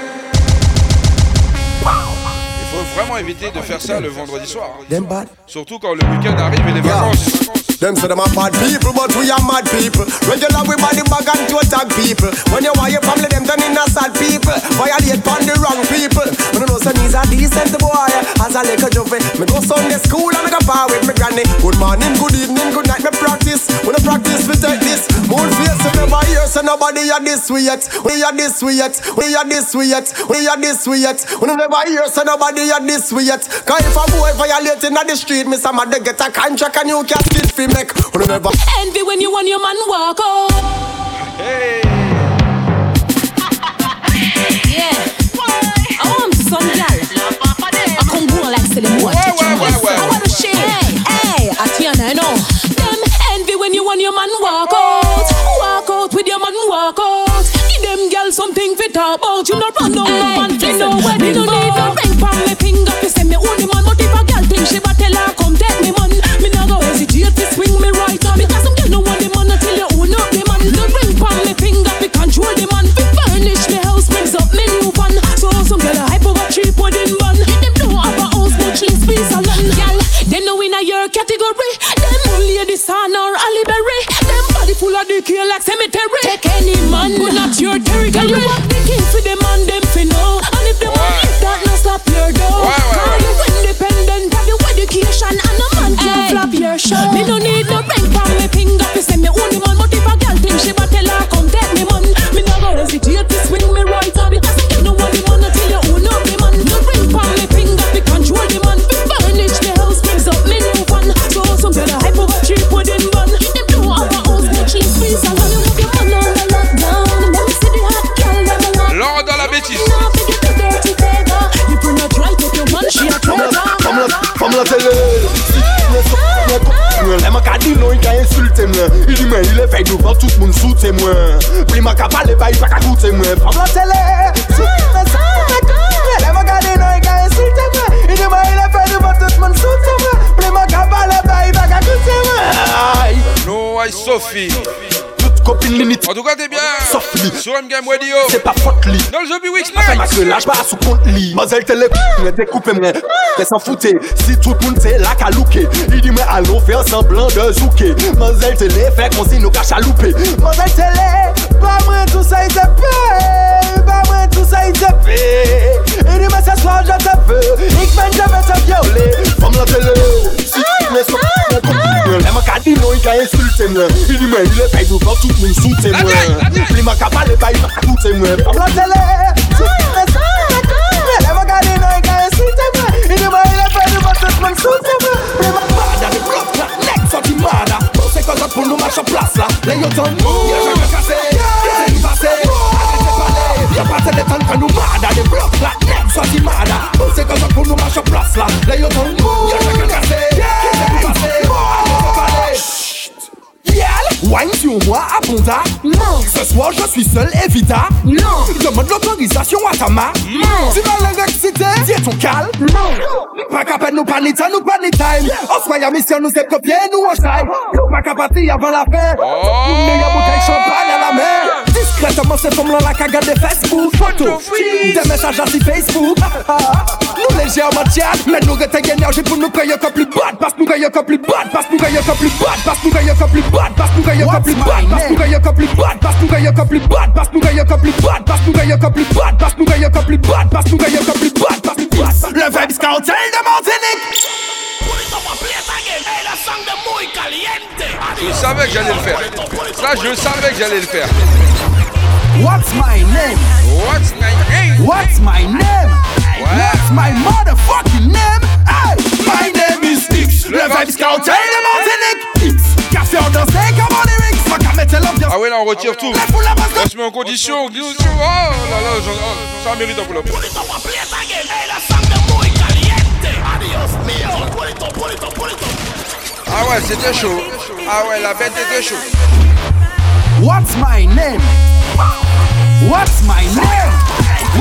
Vraiment éviter de faire ça le vendredi soir. Bad. Surtout quand le week-end arrive et les vacances. Them say them are bad people, but we are mad people. Regular we body bag and to attack people. When you want your family, them turn in a sad people. Violate on the wrong people. I don't know, some he's a decent boy. As a little juffy, me go Sunday school and me go bar with me granny. Good morning, good evening, good night, me practice. When I practice, we take this. Moon face, so never hear, so nobody are this way yet. We are this way yet. We are this way yet. We are this way yet. We never hear, so nobody are this way yet. Cause if a boy violating at the street, me some they get a contract and you can't fit fi make. We never Envy when you and your man walk out. Hey. Yeah. Why? I want some gal. I come go like say them watch it. I want to shake. Hey, I Tiana, I know. Them envy when you and your man walk out. Walk out with your man walk out. Gal something fit talk about. You not run down no man fi no wedding. Me no need no ring from me finger fi say me own the man. But if a gal think she but tell her come take me man. Me nah go hesitate to swing me right on. Because some gal no want the man until you own up the man. No ring from me finger fi control the man. Fi furnish me house brings up me new fan. So some a hype over cheap wedding bun. Them don't have a house but piece of land. Gal, they know in a your category. Them only the son or Ali Berry. Them of decay like cemetery. Take any man, but not your territory. You walk the king for bitches. You bring a try to your man, she a Pamela, Pamela, Pamela tell her. Lè mè ka di nou, i ka insulte mè I di mè, i le fèk nou vò, tout moun soute mè Pri mè ka pale, ba i pa ka koute mè Pamela tell her, si mè sa mè kore Lè mè ka di nou, i ka insulte mè I di mè, i le fèk nou vò, tout moun soute mè Pri mè ka pale, ba i pa ka koute mè No, I Sophie copine limite. En tout cas, t'es bien. Sauf lui. Sur M Game Radio. C'est pas faute lui. Dans le Zombie Weeks Enfin, ma Night. que lâche pas sous compte lit. Mazel télé, mais t'es coupé, mais t'es s'en fouté. Si tout le monde c'est là qu'à. Il dit, mais allons faire semblant de zouker. Mazel télé, fait qu'on s'y nous cache à louper. Mazel télé, pas moi tout ça, il te paie. bij me toen zei ze veel. En die mensen zoals dat ze veel. Ik ben de beste op jouw leven. Van dat hele sickness op mijn computer. En elkaar die nooit kan insulten me. In die mijn hele tijd doet dat doet me zoeten me. Prima kapale bij me zoeten me. Van dat hele sickness op mijn computer. En elkaar die nooit kan insulten me. In die mijn hele tijd doet dat doet me zoeten me. Prima vader, die klopt, nek, zat die mada. Zeg dat dat voor nu maar zo plaats la. Leg je dan moe. Je bent me kasseer. Your party the tank and you murder The block like next so the murder Pussy cause you pull no mash up plus like Lay your tongue move You shake and cassé Kiss and passé Wine sur moi, abonda, non. Ce soir je suis seul, évita, non. Demande l'autorisation à ta main, non. Tu vas l'électricité, dis ton calme, non. Pas capable nous panita, nous panitime On se à mission, nous c'est copier, nous on time Nous pas capable oh. avant la fin. Tout le monde a bouteille champagne à la mer Discrètement c'est comme la caga de Facebook Photo Des messages à sur Facebook Nous légers en Mais nous énergie pour nous payer comme plus bad Parce que nous gagnons comme plus bad Parce que nous gagnons comme plus bad Parce que nous gagnons comme plus bad Parce que nous gagnons comme plus bad Parce que nous gagnons comme plus bad Parce que nous gagnons comme plus bad Parce que nous gagnons comme plus bad Parce que nous gagnons comme plus bad Parce que nous gagnons comme plus bad Parce que nous gagnons comme plus bad Parce que Le Cartel de Martinique Je savais que j'allais le faire. Ça, je savais que j'allais le faire. What's my name? What's my name? What's my name? What's my motherfucking name? Hey, my name is X. Le Vibes Cartel de Martinique. X. Café en comme. Ma l'ambiance. Ah ouais, là, on retire tout. On se met en condition. on Oh là là, oh, ça mérite un pull-up. Ah ouais, c'était chaud. Ah ouais, la bête était chaud. What's my name? What's my name?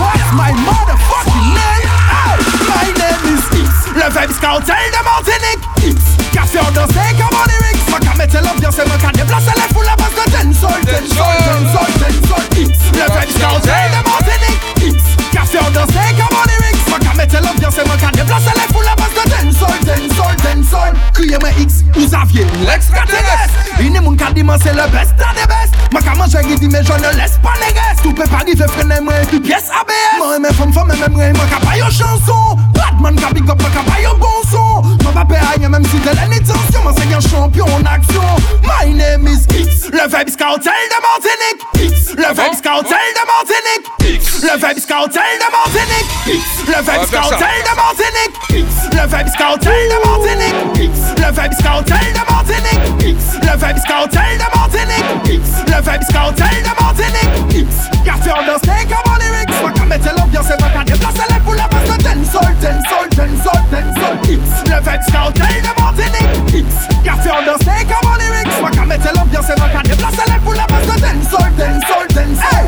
What's my motherfucking name? Hey, my name is X. Le Vibes Cartel de Martinique. X. Café en dansé comme en lyrics. Ma qu'à mettre l'ambiance et ma qu'à déplacer les foules à base de dancehall, dancehall, dancehall, dancehall. X. Le Vibes Cartel de Martinique. X. Café en dansé comme en lyrics. Mettre l'ambiance et ma qu'à déplacer les foules à base de dancehall, dancehall, dancehall. Criez-moi X ou Xavier, l'extraterrestre. Il est mon cas dit c'est le best des best. Ma qu'à manger dit mais je ne laisse pas les restes. Tout peut pas arriver freiner moi et puis pièce ABS. Moi et mes femmes femmes même moi ma qu'à pas yo chanson. Batman qu'à big up ma qu'à pas yo bon son. Ma pas payer rien même si de l'intention. Moi c'est un champion en action. My name is X. Le Vibes Cartel de Martinique. X. Le Vibes Cartel de Martinique. X. Le Vibes Cartel de Martinique. X. Le Vibes ça. Cartel de Martinique. X. Le Vibes Cartel de Martinique. X. Le Vibes Cartel de Martinique. X. Le Vibes Cartel de Martinique. X. Le Vibes Cartel de Martinique. X. Café en danse comme en lyrics. Ma qu'à mettre l'ambiance et ma qu'à déplacer les poules à base de dancehall, dancehall, dancehall, dancehall. X. Le Vibes Cartel de Martinique. X. Café en danse comme en lyrics. Ma qu'à mettre l'ambiance et ma qu'à déplacer les poules à base de dancehall, dancehall, dancehall.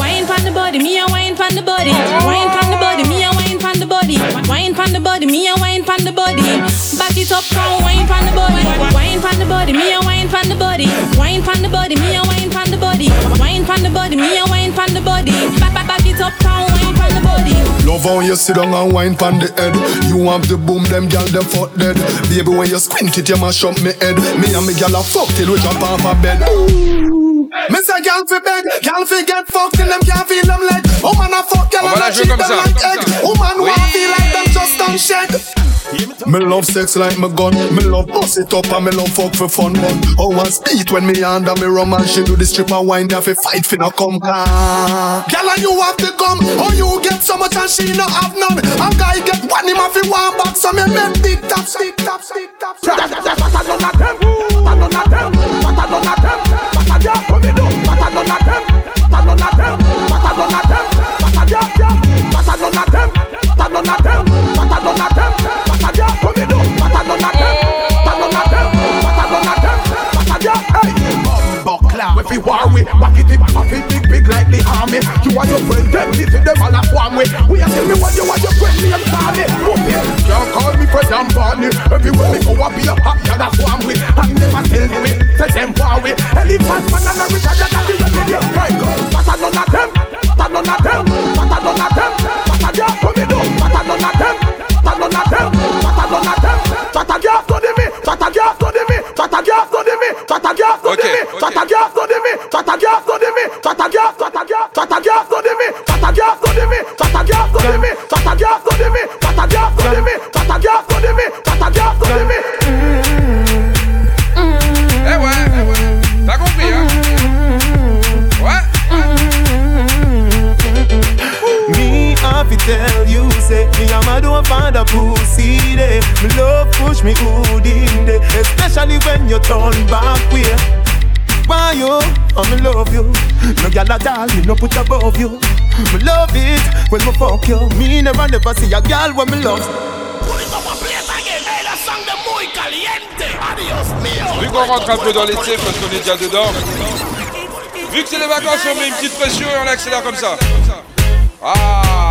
Wine pon the body, me a wine pon the body. Wine pon Wine pon the body, me a wine pon the body. Back it up, come wine pon the body. Wine pon the body, me a wine pon the body. Wine pon the body, me a wine pon the body. Wine pon the body, me a wine pon the body. Back back back it up, come wine pon the body. Love how you sit down and wine pon the head. You have the boom, them gal them fuck dead. Baby, when you squint it, you mash up me head. Me and me gal a fuck till we jump off a bed. Me say gal fi beg, gal fi get fucked till them can't feel them leg. Woman a fuck gal On and va la a jouer cheat them like comme egg. ça. Woman Oui. want feel like them just done shed. Me love sex like my gun. Me love bust it up and me love fuck for fun. But oh, one speed when me under me rum and she do the strip and wine there fi fight fi no come. Ah. Girl and you have to come. oh you get so much and she no have none. A guy get one him have fi one back, so me make big taps, big taps, big taps. Pata none of them, pata none of them, pata none of them, Buckler, you war it it big big like the army. You your them them all. We me what you friend, me and can't call me and Barney. Everywhere we go, be a hot them war. Elephant man and a Richard, that is the radio. My God, what I them, what on done them. Fatagaf no. love you Vu qu'on rentre un peu dans l'été parce qu'on est déjà dedans, vu que c'est les vacances, on met une petite pression et on accélère comme ça. Ah.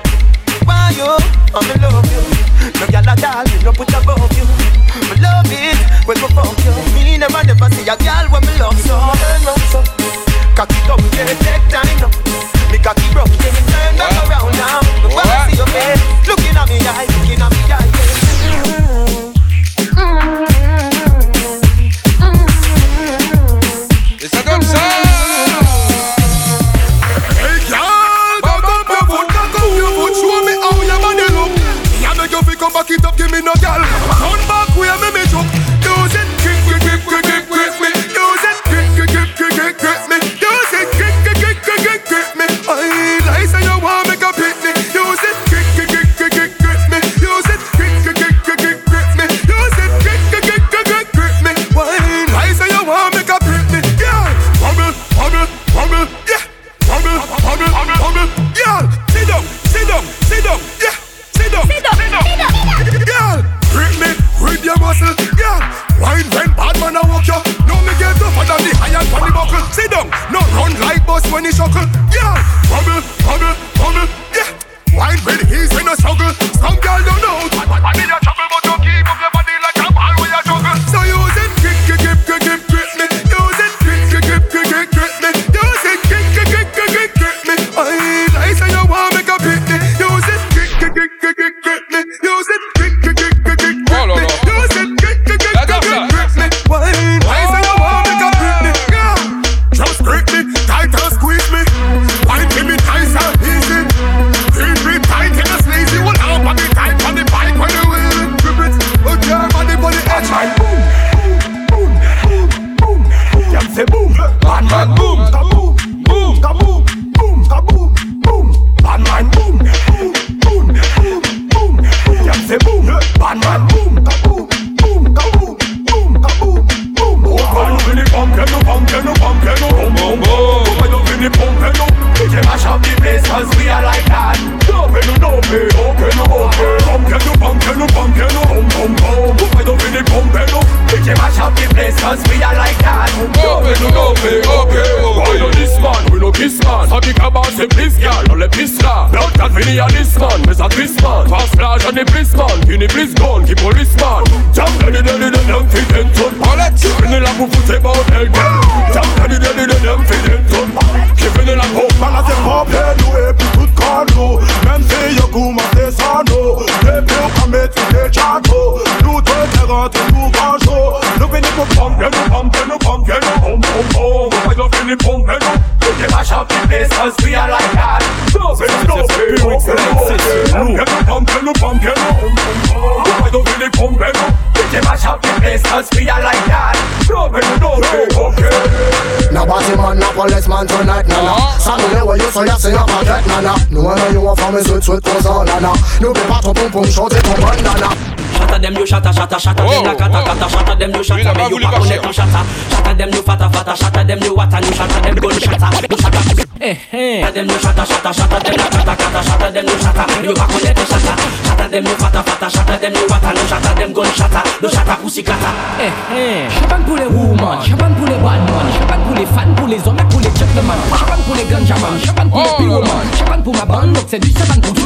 want you, oh me love you. No gyal a all, me no put above you. Me love it when me fuck you. Me never never see a gyal when me love so. Turn up so, cock it up, yeah, take time. them no shatter Me you pack on it you shatter. Shatter them no fatter fatter. Shatter them no water you shatter them gun shatter. No shatter. Eh eh. Shatter them no shatter shatter. Shatter them no shatter shatter. Shatter them no shatter. You pack on it you shatter. Shatter them no fatter fatter. Shatter them no water you shatter them gun shatter. No shatter pussy cutter. Eh eh. Champagne pour les women Champagne pour les bad man. Champagne pour les fan, Pour les hommes et pour les gentlemen Champagne pour les ganjaman Champagne pour les pyromanes Champagne pour ma bande c'est du champagne pour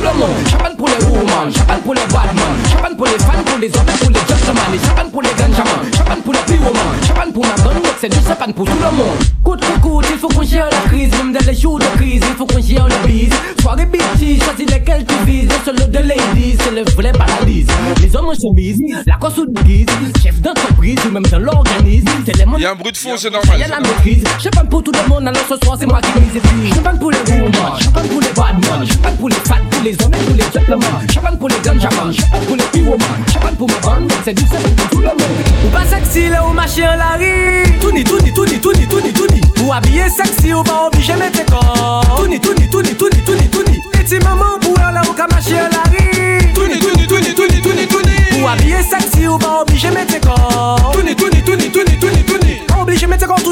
La cosse ou guise, chef d'entreprise ou même dans l'organisme, c'est les Il y a un bruit de fond, c'est normal. il y a la maîtrise, champagne pour tout le monde, alors ce soir c'est moi qui mise et Champagne pour les women, champagne pour les bad men, champagne pour les fat, pour les hommes et pour les gentlemen, champagne pour les ganjaman, champagne pour les pyroman, champagne pour ma bande, c'est du champagne pour tout le monde. Ou pas sexy là, ou marcher en la rue, tourni, tourni, tourni, tourni, tourni, tourni. Ou habillé sexy, ou pas obligé mettre corps, tourni, tourni, tourni, tourni, tourni, tourni. Petit maman pour là, ou marcher habillé sexy, ou pas obligé mettre tes corps,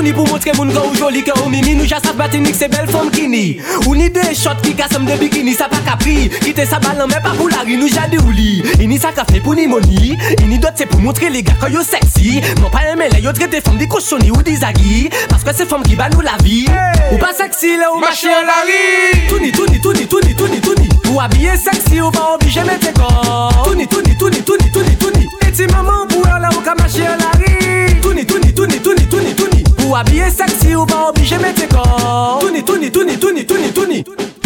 ni pou montre moun ka ou joli ka ou mimi. Nou jasat batinik se bel fom kini Ou ni de shot ki kasem de bikini Sa pa kapri, kite sa balan men pa pou lari Nou jade ou li, ini sa kafe pou ni moni Ini dot se pou montre le ga koyo seksi Non pa eme le yo trete fom di koshoni ou di zagi. Paske se fom ki ba nou la vi. Ou pa seksi le ou mache an lari Touni, touni, touni, touni, touni, touni. Ou abye seksi ou pa oblige mette kon Touni, touni, touni, touni, touni, touni. Eti maman pou yo la ou ka mache an lari ou habillé sexy ou pas obligé mettre tes corps. Tourni tourni tourni tourni tourni tourni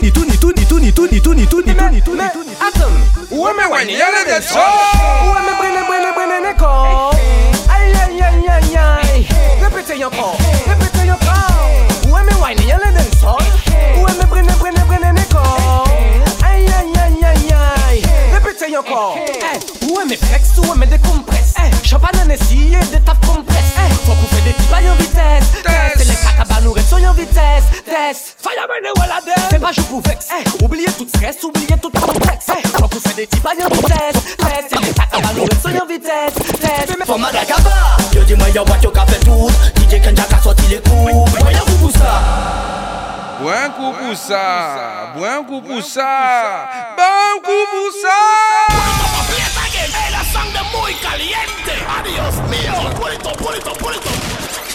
ni tout ni tout ni tout ni tout ni tout ni tout ni tout ni tout ni tout Attends, où est mes wine? Y'a les Où est mes brene brene brene neko? Aïe aïe aïe aïe aïe. Répétez encore, répétez encore. Où est mes wine? Y'a les danseurs. Où est mes brene brene brene neko? Aïe aïe aïe aïe aïe. Répétez encore. Eh, Où est mes flex? Où est mes décompresses? Eh, Champagne en essayé de ta compresse. Faut qu'on fait des petits bails en vitesse. des tests, tests. Fireman et Walladen. Fais pas je pouvais. Hey. Oubliez tout stress, oubliez tout complexe. Eh. Quand on fait des types, de test, test. À en vitesse, test. Faut dis-moi, y'a what tout. DJ Kenja qu'a sorti les coups. Voyons vous ça. Coup pour ça, coup pour ça, coup pour ça. Muy caliente. Mío. Pulito, pulito, pulito.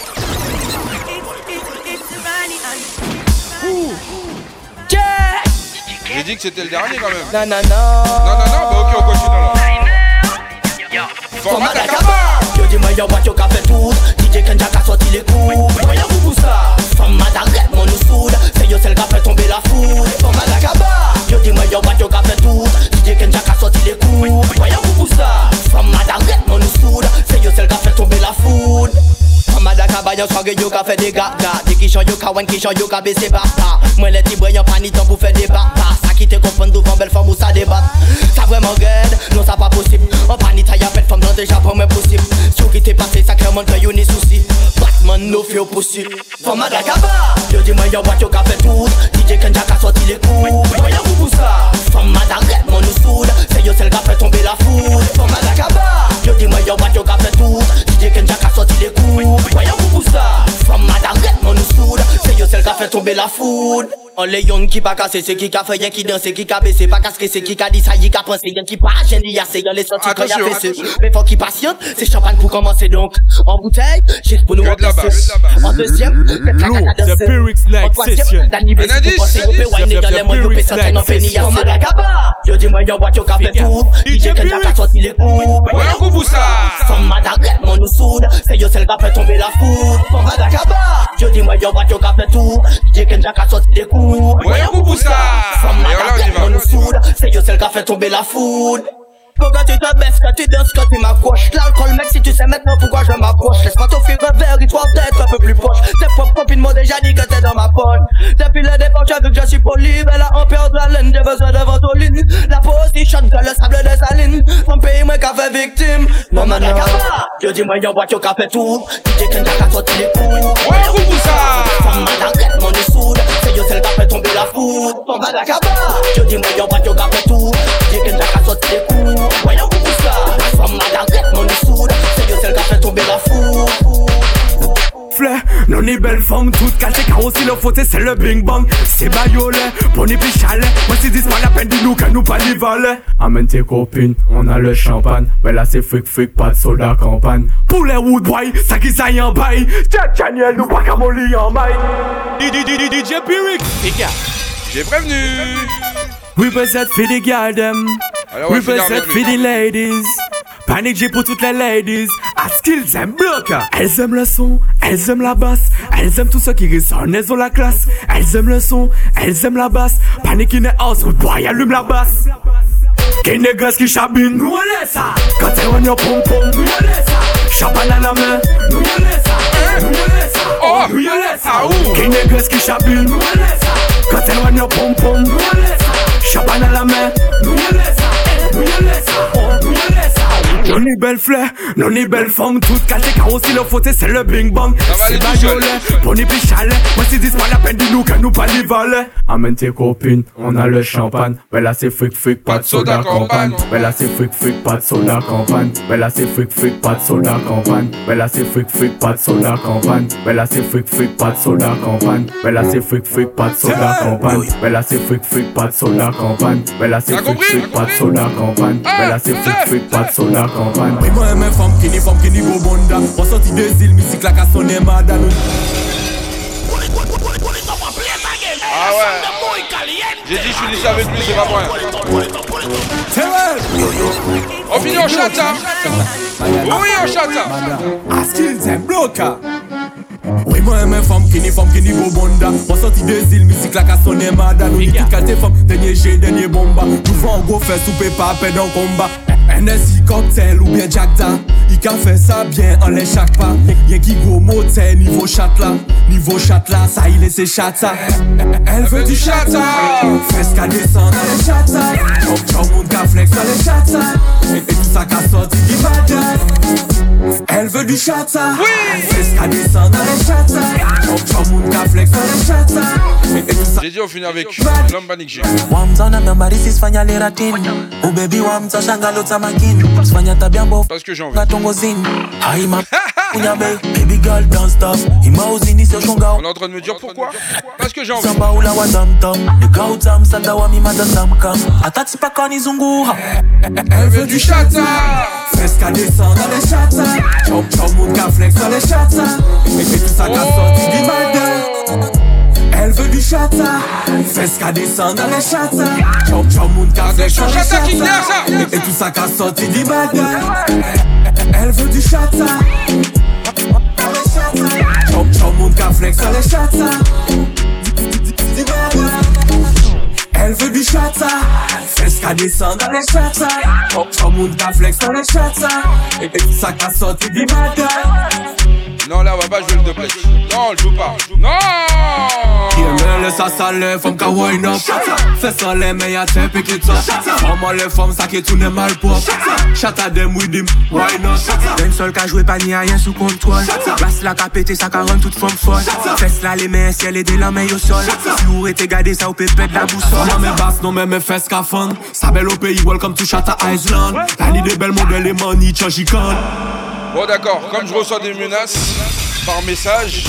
J'ai dit que c'était le dernier quand même. Non, non, non. Non, non, non, bah ok, on continue alors. Format Madagaba Yo dis moi yo what yo ka fait tout. DJ Kenja ka sorti les coups. Yo pour ça? Madagascar mon nous soude C'est yo celle qui a fait tomber la foudre Madagaba Yo dis moi yo ka fait tout Dè ken jak a soti sel ka tombe la foud Mada ka bayan soage yo ka fè de gaga Dè yo ka wen yo ka bese bapa Mwen lè ti breyan panitan pou fè de bapa Sa te konfon douvan bel fam ou sa debat Sa vreman red, non sa pa posib An panita ya pet fam nan deja pou mwen posib Si yo ki te pase sakreman kwen ni souci. Batman nou fè yo posib Fam mada ka ba, yo tout. DJ Kenja le kou Mwen yo kou pou soude C'est yo celle qui a fait tomber la foudre Femme Madagaba Yo dis moi yo what yo ka fait tout. DJ Kenja ka sorti les coups. Moi yo pour ça. Femme Madagaba mon nous soude C'est yo celle qui a fait tomber la foudre on le yon ki pa kase, se ki ka fe, yon ki danse, ki ka bese Pa kaske, se ki ka disa, yon ka pense, yon ki pa jen li yase Yon men fò ki pasyante, se champagne pou komanse Donk, en bouteille, jet pou nou anpese En deuxième, pep la kaka danse En troisième, dan nibe si pou le la coupe ça. On on. C'est yo celle qui a fait tomber la foudre. Pourquoi tu te baisses, quand tu danses, quand tu m'accroches L'alcool mec si tu sais maintenant pourquoi je m'approche Laisse-moi t'offrir un verre, histoire d'être un peu plus proche Tes propres copines m'ont déjà dit que t'es dans ma poche Depuis le départ j'ai vu que je suis poli a en peur de la laine, j'ai besoin de ventoline La Shot dans le sable des salines Mon pays mwen ka fe viktim Non man nan ka fa Yo di mwen yo wak yo ka fe tou DJ Kenda ka sote li kou Ouè kou pou sa Femme man la ret mon isoud Se yo sel ka fe tombe la foud Non man nan ka fa Yo di mwen yo wak yo ka fe tou DJ Kenda ka sote li kou Ouè yo kou pou sa Femme man la ret mon isoud Se yo sel ka fe tombe la foud Non ni belle femme, toute cachée car aussi le faute c'est le bing bang. C'est bayolet, bon et puis chalet. Moi si dis pas la peine dis-nous que nous pas les valets Amène tes copines, on a le champagne. Mais là c'est fric fric, pas de soda campagne. Pour les wood boy, ça qui ça y en bail. Jack Daniel, nous pas qu'à mon lit en maille. DJ Pyrick, les gars J'ai prévenu. Represent for the girl them on Represent for the ladies. Panic J pour toutes les ladies Aiment bloc Elles aiment le son, elles aiment la basse Elles aiment tout ce qui résonne, elles ont la classe Elles aiment le son, elles aiment la basse Panic in the house, good boy allume la basse Qu'est négresse qui chabine, nous on ça Quand elle rend your pom pom, nous on ça à la main, nous on ça Nous on ça, oh, nous on laisse ça négresse qui chabine, nous on ça Quand elle rend your pom pom, nous on laisse ça à la main, nous on ça Nous on laisse ça, oh, nous on laisse ça non ni belle fleur, non ni belle femme Toute cachée car aussi le faute c'est le bing bang C'est bayolet, bon et puis chalet. Moi si dis pas la peine dis-nous que nous pas les valets Amène tes copines, on a le champagne. Mais là c'est fric fric, pas de soda campagne. Mais là c'est fric fric, pas de soda campagne. Mais là c'est fric fric, pas de soda campagne. Mais là c'est fric fric, pas de soda campagne. Mais là c'est fric fric, pas de soda campagne. Mais là c'est fric fric, pas de soda campagne. Mais là c'est fric fric, pas de soda campagne. Mais là c'est fric fric, pas de soda campagne. Mais là c'est fric fric, pas de soda campagne Oui, moi, mes femmes qui ni femmes qui ni bobonda. On sortit des îles, musique la casse sonne madame. Ah ouais. J'ai dit, je suis déjà avec lui, c'est pas moi. C'est vrai. On finit en chata. Oui, en chata. À skills and bloca. Oui, moi, mes femmes qui ni femmes qui ni bobonda. On sortit des îles, musique la casse sonne madame. Nous, toute qualité femme, dernier jet, dernier bomba. Nous vont go faire souper pas peine en combat. NSI cocktail ou bien Jack Da Il ka fait ça bien en les chaque pas. Y'a qui go motel niveau chat là Niveau chat là, ça il laisse chat ça Elle veut du chat Fais qu'à descendre dans les chat ça Chop chop moun ka flex dans les chat ça Et tout ça qu'a sorti du badin Elle veut du chat ça Fais qu'à descendre dans les chat ça Chop chop moun ka flex dans les chat ça Et tout ça. J'ai dit, on finit avec l'homme G. Wamzona nambari sisifanya leratini ubebi wamza mbovu Parce que j'ai envie. On est en train de me dire pourquoi. Parce que j'ai envie. Elle veut du chata. Descendre dans les flex dans les chata. Et tout ça qu'a sorti du badin Elle veut du chata Fais qu'à descendre dans les chata Chop chop moun ka flex dans les chata et tout ça qu'a sorti du badin Elle veut du chata Chop chop moun ka flex dans les chata Elle veut du chata Fais qu'à descendre dans les chata Chop chop moun ka flex dans les chata Et et tout ça qu'a sorti du badin Non, là, on va pas jouer le double. Non, on le joue pas. Non Qui aime le ça sale, femme ka wine up Fais ça les meilleurs tête pick it up Maman les femmes ça qui tourne mal pop Chata them with him, why not? D'un seul qu'a joué pas ni rien sous contrôle. Basse la qu'a pété ça rend toute forme folle. Fesse là les mains ciel et des la main au sol. Si vous êtes gardé ça ou peut perdre la boussole. Non mais basse, non mais mes fesses ka fun Ça belle au pays, welcome to Chata Island. La ni des belles modèles et money, chachicon Bon, d'accord. Comme je reçois des menaces par message,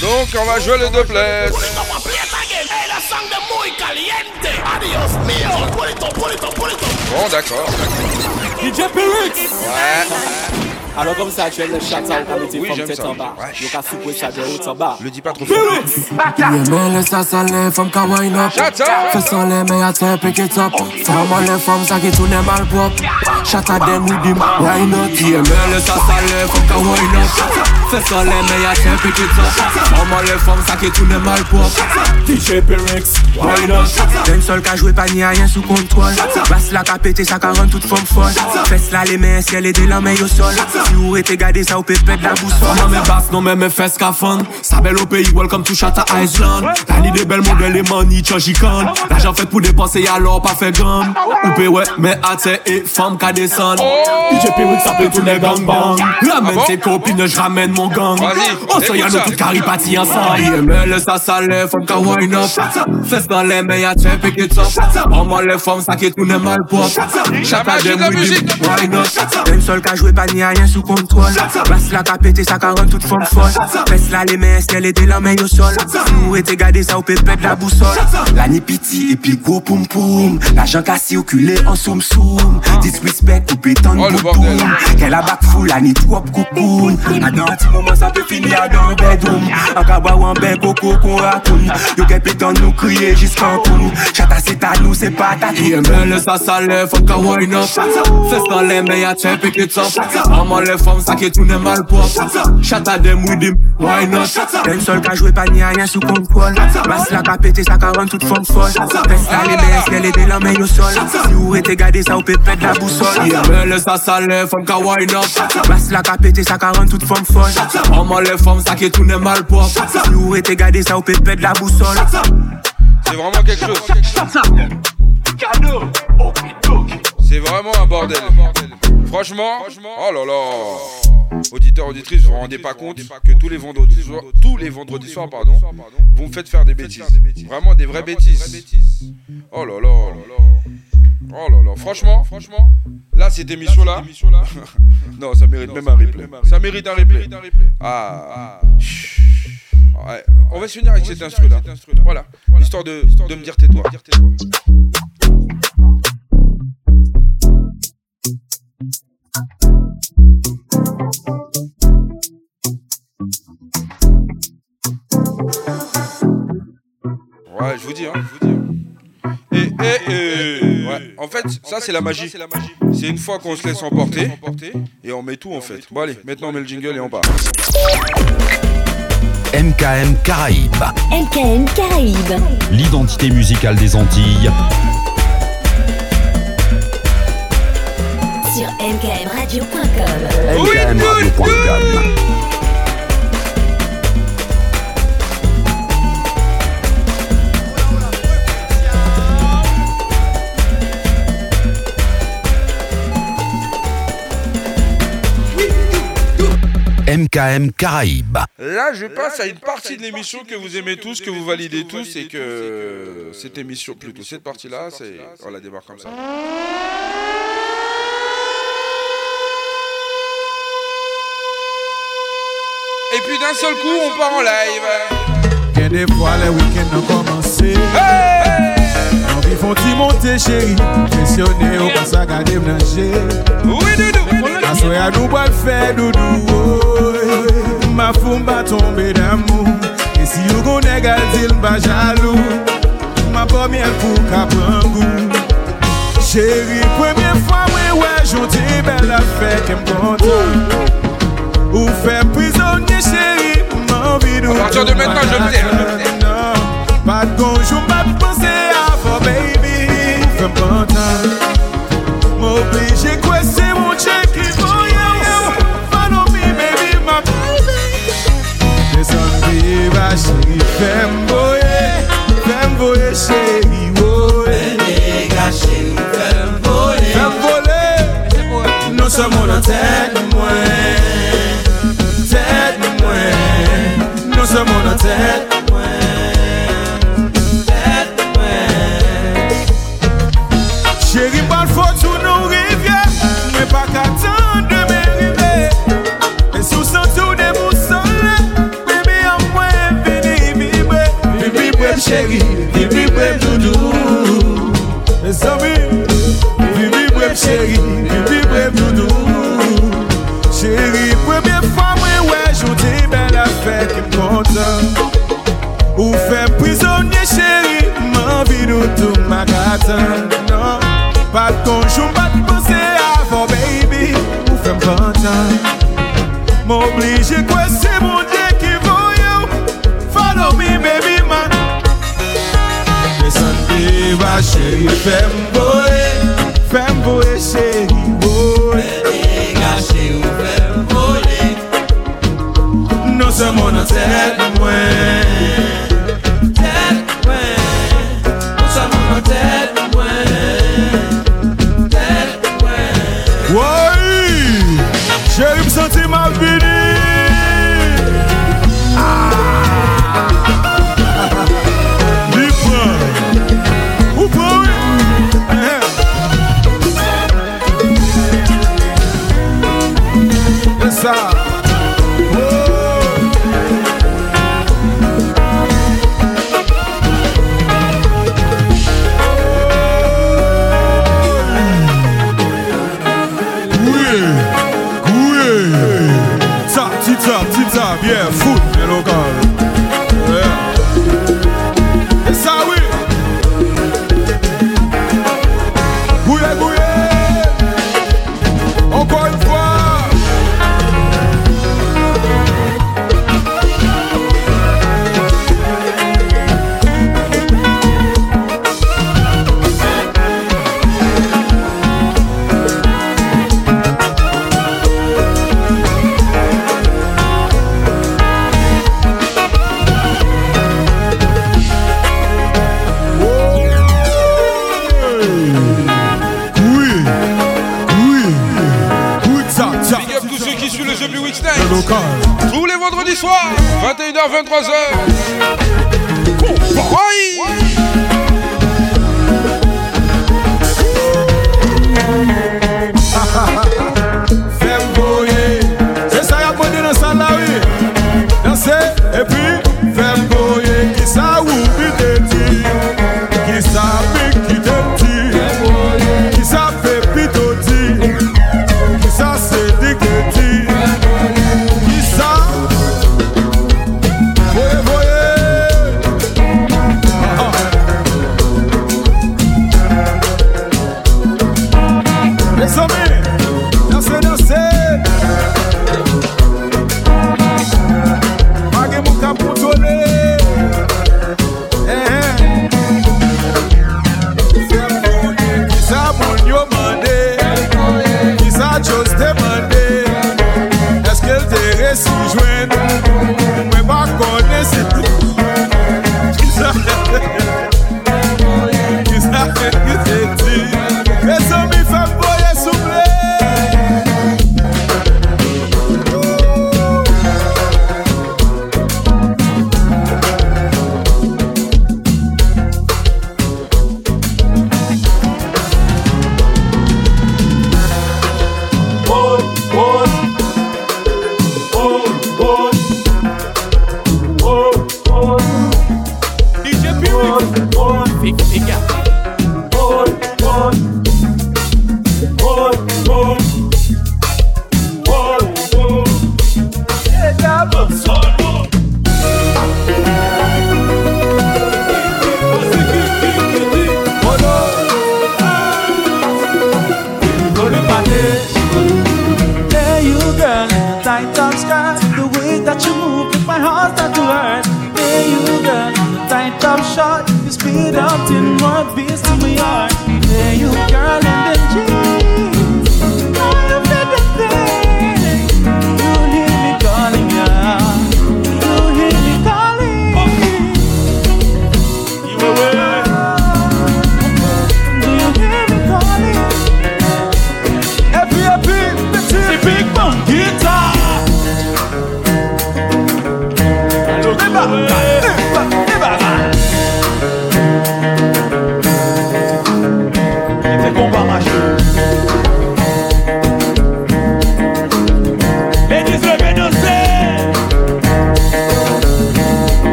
donc on va jouer le doublet. Bon, d'accord. DJ Ouais. Alors comme ça, tu es le chat, ça, on Oui, mettre j'aime tête ça. en bas. Le cas soupe, ça de haut en bas. Le dis pas trop fort. Yeah, man, laisse ça saler, femme ka wine up. Fais ça les meilleurs te pick it up. Femme à les femmes, ça qui tourne mal pop Shut at them with him, why not? Yeah, man, laisse ça saler, femme ka wine up. Fais ça les meilleurs te pick it up. À les femmes, ça qui tourne mal pop DJ Pyrex, why not? D'un seul ka joué pas ni rien sous contrôle. Basse la ka pété, ça ka rend toute femme folle. Fais là les mains, ciel et de la main au sol Si vous êtes gardé, ça vous peut perdre la boussole. Non mais basse, non mais mes fesses qu'à fond Ça belle au pays, welcome to Chata Island T'as ni des belles modèles et money, changican L'argent fait pour dépenser, alors pas fait gamme Ou pay ouais, mais à et femme qu'à descendre. DJ Pyrex, ça peut tourner gang bang Ramène tes copines, je ramène mon gang. Oh ça y'a nous toutes caripati ensemble laisse ça saler, femme qu'à wine up. Fesses dans les mains, y'a t'es it up. Oh moi les femmes, ça qui tourne mal pop Chata dem with him, why not? D'un seul ka joué pas ni rien sous contrôle. Basse la ka pété, ça ka rend toute femme folle. Fesse là les mains, ciel et de la sol. Vous êtes gardé, ça vous peut perdre la boussole. La ni piti et puis go poum poum. L'argent cassé au culé en soum soum. Disrespect ou pétan Oh, le boum Qu'elle a back full, la ni dans un petit moment, ça peut finir à dans un bedroom. En cabas ou en bec, coco qu'on raconte Yo qu'elle pétan nous crier jusqu'en poum Chata c'est à nous, c'est pas ta ka wine up Fesses dans les mains, y'a up Maman les femmes, ça qui tourne mal pop Shut at them with him, why not? D'un seul ka joué pas ni rien sous contrôle Basse la ka pété, ça ka rend toute femme folle Fesse là les mains, ciel et de la main au sol Si vous êtes gardé, ça vous peut perdre la boussole Yeah, man, laisse ça saler, fuck ka wine up Basse la ka pété, ça ka rend toute femme folle Maman les femmes, ça qui tourne mal pop Si vous êtes gardé, ça vous peut perdre la boussole C'est vraiment quelque chose. C'est vraiment un bordel. Franchement, oh là là. Auditeurs, auditrices, vous vous rendez pas compte que tous les vendredis soirs, tous les vendredis soirs, pardon, vous me faites faire des bêtises. Vraiment des vraies bêtises. Oh là là. Oh là là. Franchement, franchement, là cette émission là, [laughs] non, ça mérite même un replay. Ça mérite un replay. Ah. Ouais, on va se finir avec cet instru là. Voilà, histoire de, de me dire tais-toi. Ouais, je vous dis, hein. je vous dis, hein. Et, et, et, ouais. En fait, ça c'est la magie. C'est une fois qu'on se laisse emporter et on met tout en fait. Bon allez, maintenant on met le jingle et on part. MKM Caraïbes, MKM Caraïbes. l'identité musicale des Antilles. Sur mkmradio.com. MKMradio.com. MKM Caraïbes. Là, je passe à une partie de l'émission que vous aimez tous, que vous validez tous, et que cette émission, plutôt cette partie-là, c'est, on la démarre comme ça. Et puis d'un seul coup, on part en live. Bien des fois, les week-ends ont commencé. Envie font-ils monter, chérie? Pressionné au passe à garder nager. Oui, doudou. Aswe a nou bal fè doudou Ma foun ba tombe d'amou. E si yo gon negal dil ba jalou. Ma bo miel pou kaprangou Chéri, premye fwa mwen wè Jouti bel la fè kem kontan. Ou fè prizonye chéri Mwen vidou A partir de maintenant je t'aime Non, pa gonjou ma pense a fò baby. Ou fè pantan Tèt mwen, nou se moun an tèt chéri, vivi brem doudou Mes ami, vivi brem chéri, vivi brem doudou Chéri, premye fwa mwen wè, joudi men la fè ki m'kontan Ou fè prizonye chéri, m'anvi nou tou m'akatan non. Pat konjou bat pose avon baby, ou fè m'kontan M'oblije kwen se moun di va chéri Fèm boe Fèm boe chéri boe Mè dega chéri fèm boe Non se mon an tèd tous ceux qui suivent le jeu Tous les vendredis soirs, 21h, 23h.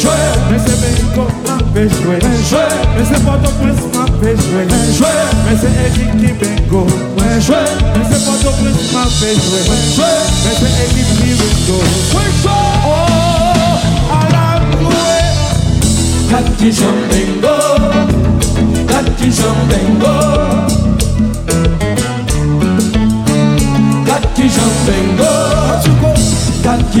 jouer, se c'est même qu'on m'a jouer, jouer, mais c'est pas ton prince se fait jouer, jouer, mais c'est Eric qui bingo, jouer, mais c'est pas ton prince m'a fait jouer, jouer, mais c'est Eric qui bingo, jouer, oh, à la bouée, Kati Jambengo, Kati Kati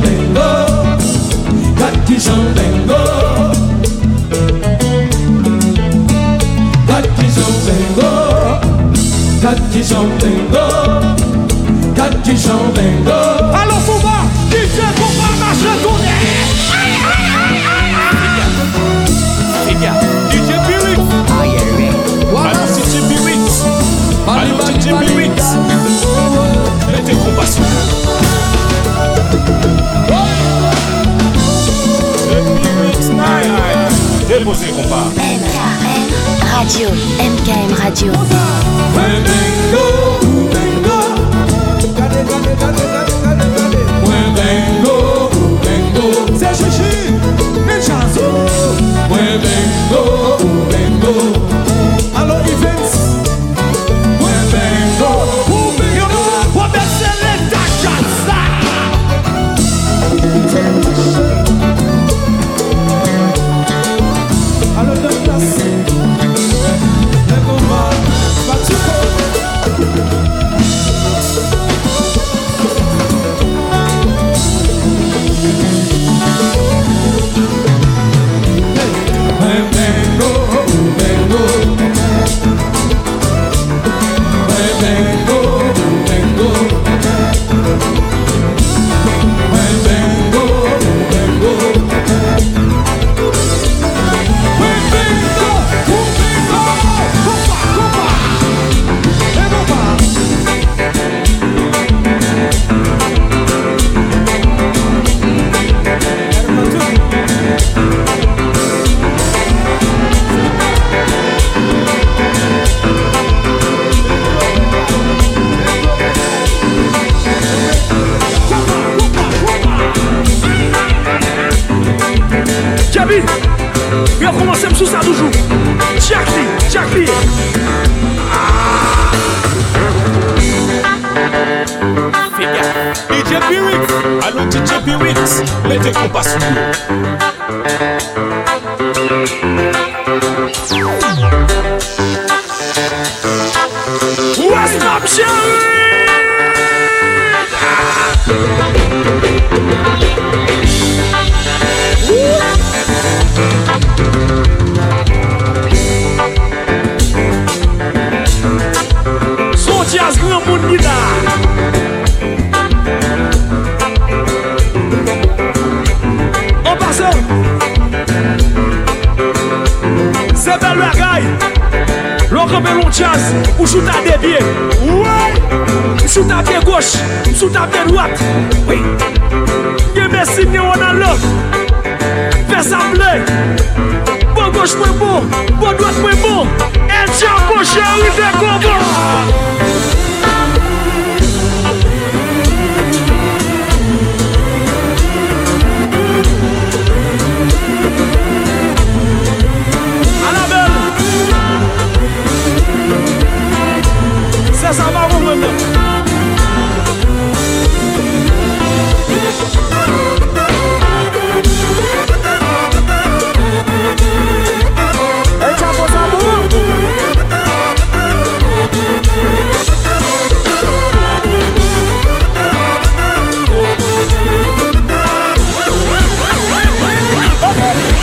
Cathy Chantengo, Cathy Chantengo. Allons combat, DJ combat, marche le DJ Biwix. Allons DJ Biwix. Allons DJ Biwix. Mettez combat Biwix. Déposez combat. Radio, MKM Radio. Mwen bengo, mwen bengo, se chichi, men chanso, mwen bengo. Mettez compas Se bel bagay Lò kèmè lon jazz Ou chouta devye. Mchouta vye goch Mchouta vye dwat Gèmè si vye wana lò. Fè sa ple Bo goch mwen bon Bo dwat mwen bon. E tja poche ou de kobo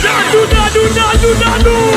Dadu, dadu, dadu, dadu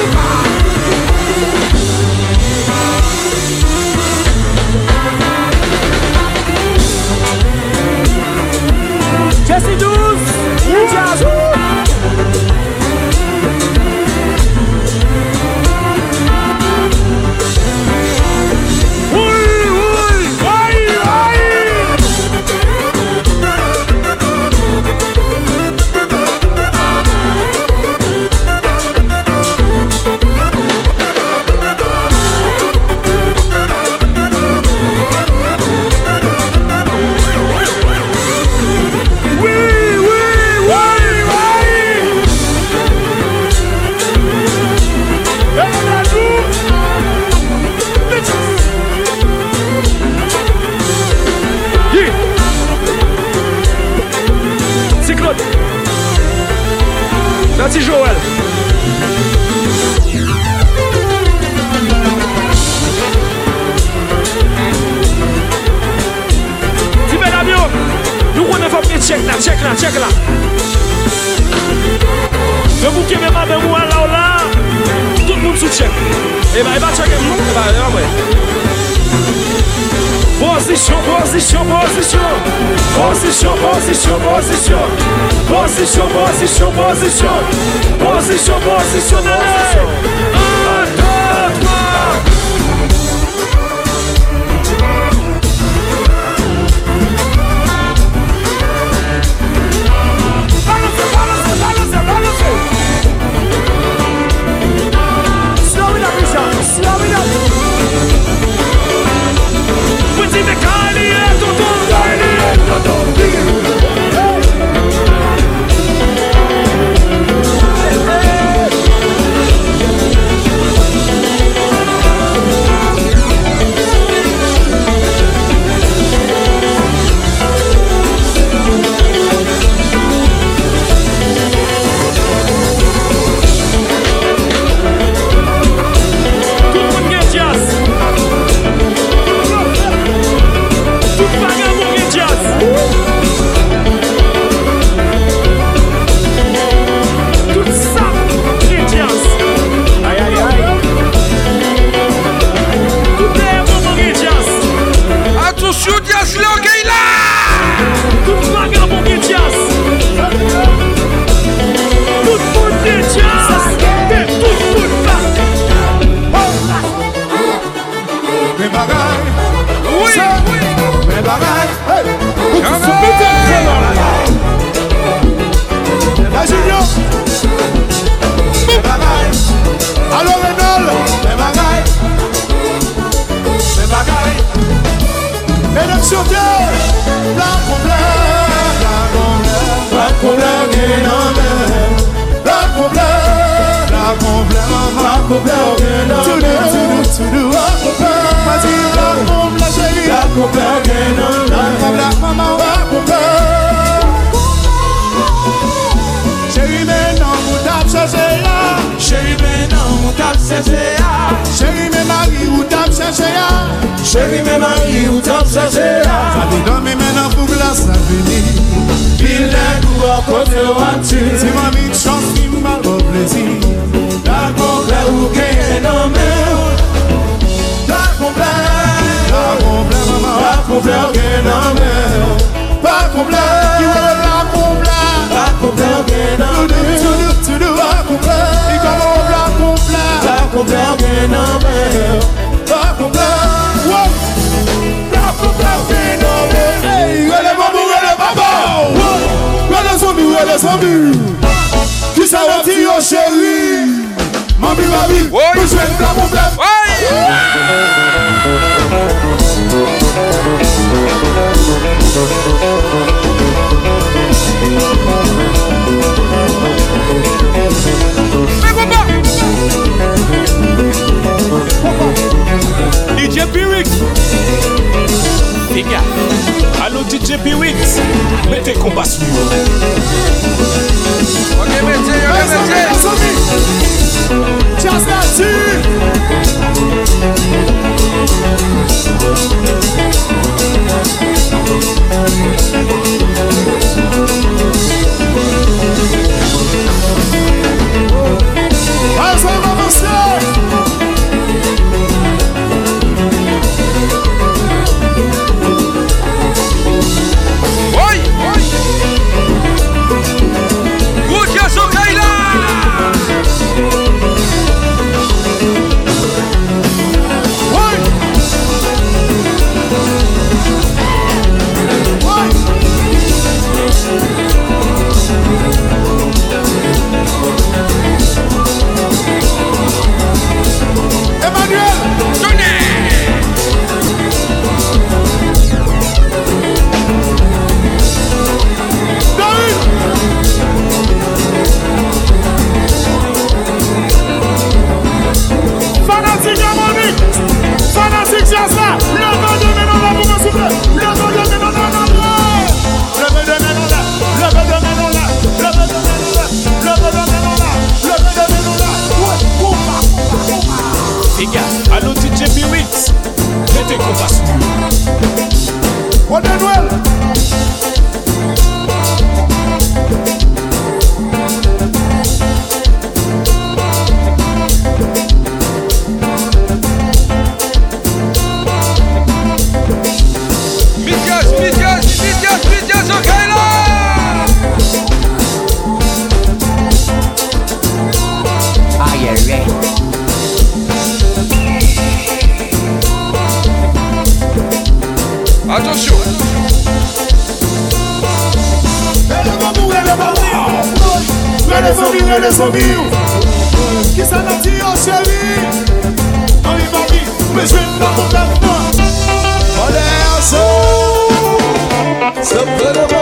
now, check it out. Yo pou kebe mabe mou ala ou la, tout moun sou check. Eba, eba check em nou, eba, eba mwen. Position, position, position. Position, position, position. Position, position, position. Position, position, position. Un, deux, trois. Kisa wati yo chéri Mami mami Mwen jwen blan pou blan Oye DJ P-Wix. Diga Alo DJ P-Wix. Mete komba sou yo Ok mete, ok mete Somi Chas la ti Ou de nouel eles ouviu Que saudade hoje ali Não invadi, mas vem da montanha Olha essa. Santana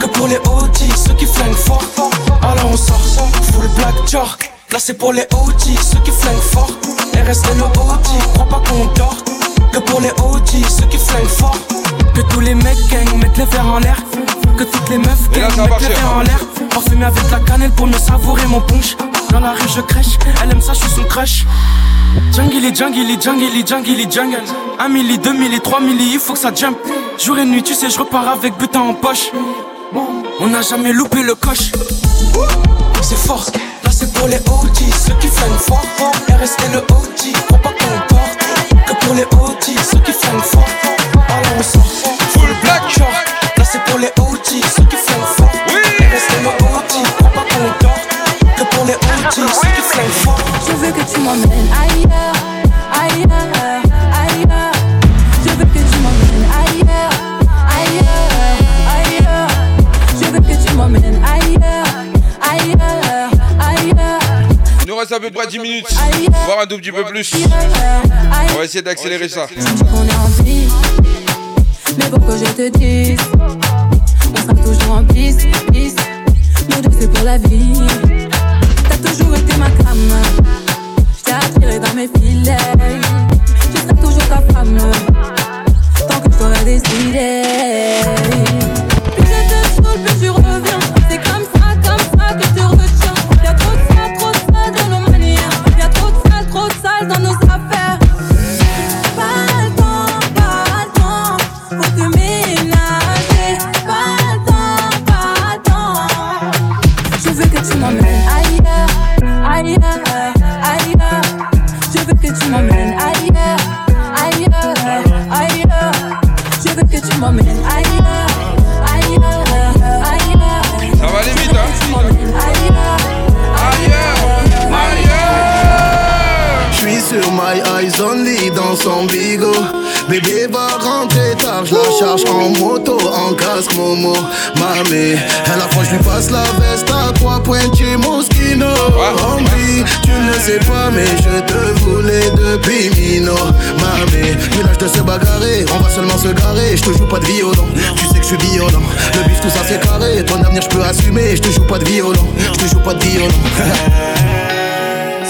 Que pour les OG, ceux qui flinguent fort. Alors on sort, full black jork. Là c'est pour les OG, ceux qui flinguent fort. RST le OG, crois pas qu'on dort. Que pour les OG, ceux qui flinguent fort. Que tous les mecs gang mettent les verres en l'air. Que toutes les meufs gang mettent les verres en l'air. Parfumé avec la cannelle pour me savourer mon punch. Dans la rue, je crèche, elle aime ça, je suis son crush. Jungle, jungle, jungle, jungle, jungle. 1 milli, 2 milli, 3 milli, il faut que ça jump. Jour et nuit, tu sais, je repars avec butin en poche. On n'a jamais loupé le coche. C'est fort, là c'est pour les OG, ceux qui flinguent fort. RST le OG, faut pas qu'on porte. Que pour les OG, ceux qui flinguent fort. Alors on sort. Full black. Là c'est pour les OG, ceux qui flinguent fort. RST le OG, faut pas qu'on porte. Que pour les OG, ceux qui flinguent fort. Je veux que tu m'emmènes ailleurs, reste à peu près 10 minutes, voire un tout petit peu plus. On va essayer d'accélérer ça. On est en vie, mais faut que je te dise. On sera toujours en piste, piste. Nous deux, c'est pour la vie. T'as toujours été ma crame. J't'ai attiré dans mes filets. Je serai toujours ta femme. Tant que j'aurai décidé. Plus Momo. Mamé, à la fois je lui passe la veste à trois points chez Moschino. Homie, tu ne sais pas, mais je te voulais depuis Mino. Mamé, mais de se bagarrer, on va seulement se garer. Je te joue pas de violon, tu sais que je suis violent. Le bif, tout ça c'est carré, ton avenir je peux assumer. Je te joue pas de violon, je te joue pas de violon. [laughs]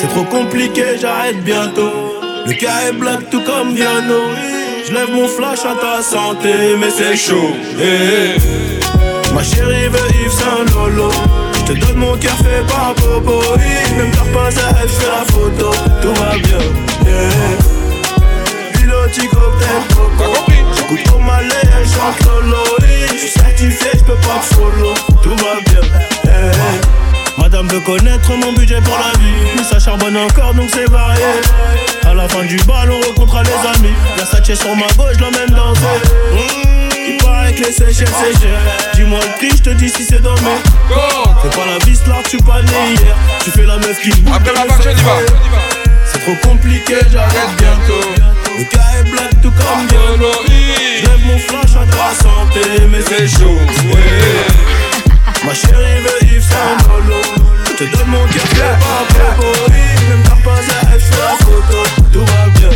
C'est trop compliqué, j'arrête bientôt. Le cas est black tout comme Viano. Lève mon flash à ta santé, mais c'est chaud. eh, eh. Ma chérie veut Yves Saint Lolo. Je te donne mon cœur fait par Bobo. Même leur pince à je la photo. Tout va bien. Yeah. Piloti cocktail coco. J'écoute trop mal et elle chante Lolo. Je suis certifié, je peux pas follow. Tout va bien. Yeah. Madame veut connaître mon budget pour la vie Mais ça charbonne encore donc c'est varié. À la fin du bal on rencontrera les amis. La sachet sur ma gauche, je l'emmène danser. Mmh, Il paraît que les Seychelles c'est cher Dis-moi le prix, je te dis si c'est dans mes C'est pas la vis là, tu pas né hier. Tu fais la meuf qui Après la marche, on y va. C'est trop compliqué, j'arrête bientôt. Le cas est black tout comme Diolo Je lève mon flash à ta santé Mais c'est chaud, ouais Ma chérie veut Yves Saint Lolo Je te donne mon cœur fait par Bobo Même t'as pas à elle, la photo. Tout va bien.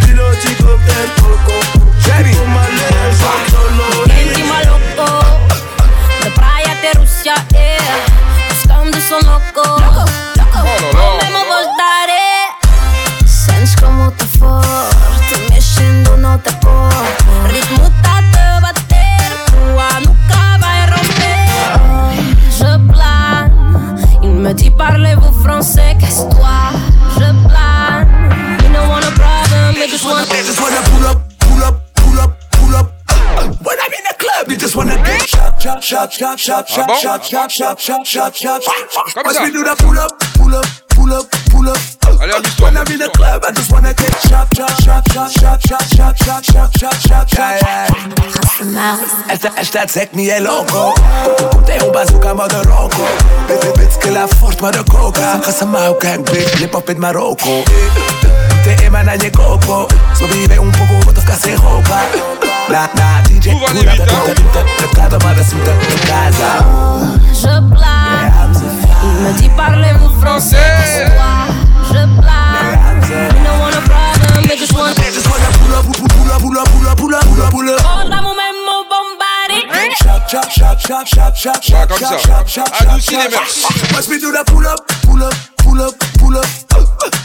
Piloti cocktail coco Jerry Pour ma chop, chop, chop, chop, chop, chop, chop, chop, chop, chop, chop. Watch me do that pull up, pull up, pull up, pull up. When I'm in the club, I just wanna get chop, chop, chop, chop, chop, chop, chop, chop, chop, chop, chop, chop. Esta, esta zegt niet heel loco. Komt op bazooka, mother loco. Bitte, bitte, kill a fort, mother coca. Ga ze maar ook een big lip op in Marokko. Te ema na je coco. Zo wie wij een poco, wat of kase roka na, DJ casa Je blague Il me dit parlez-vous français Je blague We don't want a problem, they just want Pula, pula, pula, pula, pula, pula, pula Contamos mesmo Chop, chop, chop, chop, chop, chop, chop, chop, chop, chop, Adouci les mecs. Watch me do that pull up, pull up, pull up, pull up.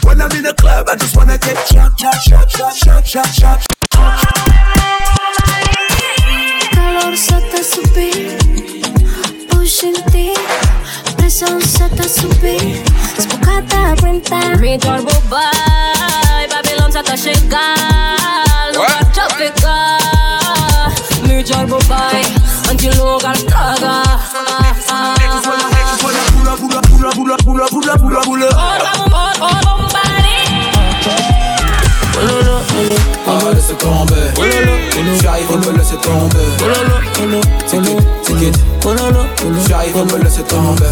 When I'm in the club, I just wanna get chop, chop, chop, chop, chop, chop, chop. Forçata subir Pushing ti Presonsata subir Espocada aguentar Mi torbo vai Babilão já tá chegar Lugar já ficar Mi torbo vai Antes lugar traga Pula, pula, pula, pula, pula, pula, pula, pula Ora, ora, ora, ora va laisser tomber. J'arrive, on me tomber. Ticket, ticket. J'arrive, on me tomber.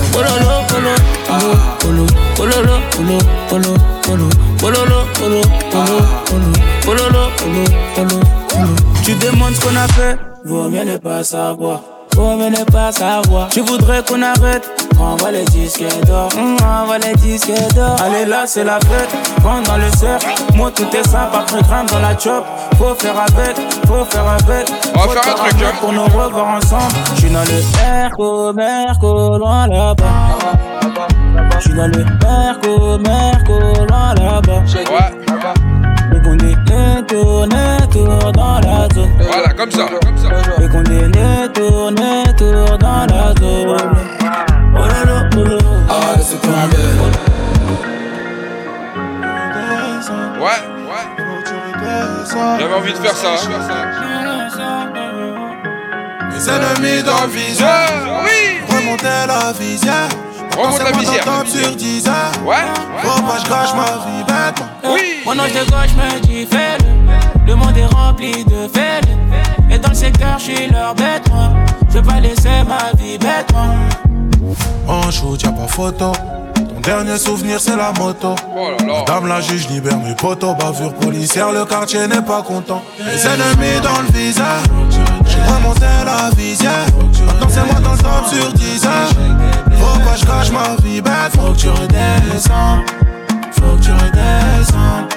Tu demandes ce qu'on a fait, vaut mieux ne pas savoir. Vaut mieux ne pas savoir. Tu voudrais qu'on arrête, envoie les disques d'or. Hum, envoie les disques d'or. Allez là, c'est la fête. Prends dans le cercle, moi tout est simple. Après grammes dans la chop, faut faire avec, faut faire avec. On va Faut faire un truc, hein. Pour nous revoir ensemble. Je suis dans le Merco, Merco, loin là-bas. Je suis dans le Merco, Merco, loin là-bas. Ouais. Qu'on est netto, netto dans la zone. Voilà, comme ça. Et qu'on est netto, netto dans la zone. Oh là là, oh là. Ah, laissez tomber. Ouais, ouais. J'avais envie de faire ça. Mes ennemis dans le viseur. Oui. Remonter la visière. Remonte la visière. Top sur 10 heures. Ouais. Faut pas je gâche ma vie bêtement. Oui. Mon ange de gauche me dit fais-le. Le monde est rempli de fêtes. Et dans le secteur, je suis leur bête, moi. Je veux pas laisser ma vie bête, moi. En shoot, y'a pas photo. Ton dernier souvenir, c'est la moto. Madame la juge libère mes potos. Bavure policière, le quartier n'est pas content. Les ennemis dans le viseur. J'ai remonté la visière. Maintenant, c'est moi dans le top sur 10 heures. Faut pas que je cache ma vie bête. Faut que tu redescends. Faut que tu redescends.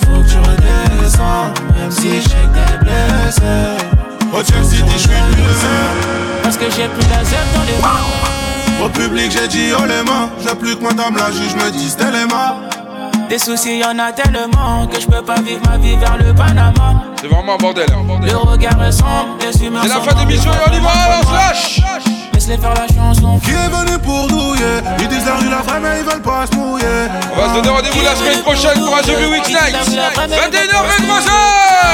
Faut que tu redescends. Même si je sais que t'es blessé. Au Chelsea City, je suis blessé. Parce que j'ai plus zèbre dans les mains. Au public, j'ai dit oh les mains. J'ai plus que madame la juge me dise t'es les mains. Des soucis, y en a tellement que je peux pas vivre ma vie vers le Panama. C'est vraiment un bordel. Le regard est sombre, les humeurs C'est la fin d'émission et on y va, on se lâche. Laisse-les faire la chanson. Qui est venu pour douiller? Ils disent la rue la vraie mais ils veulent pas se mouiller On va se donner rendez-vous la semaine prochaine pour un The Week Night. 21h, 23h.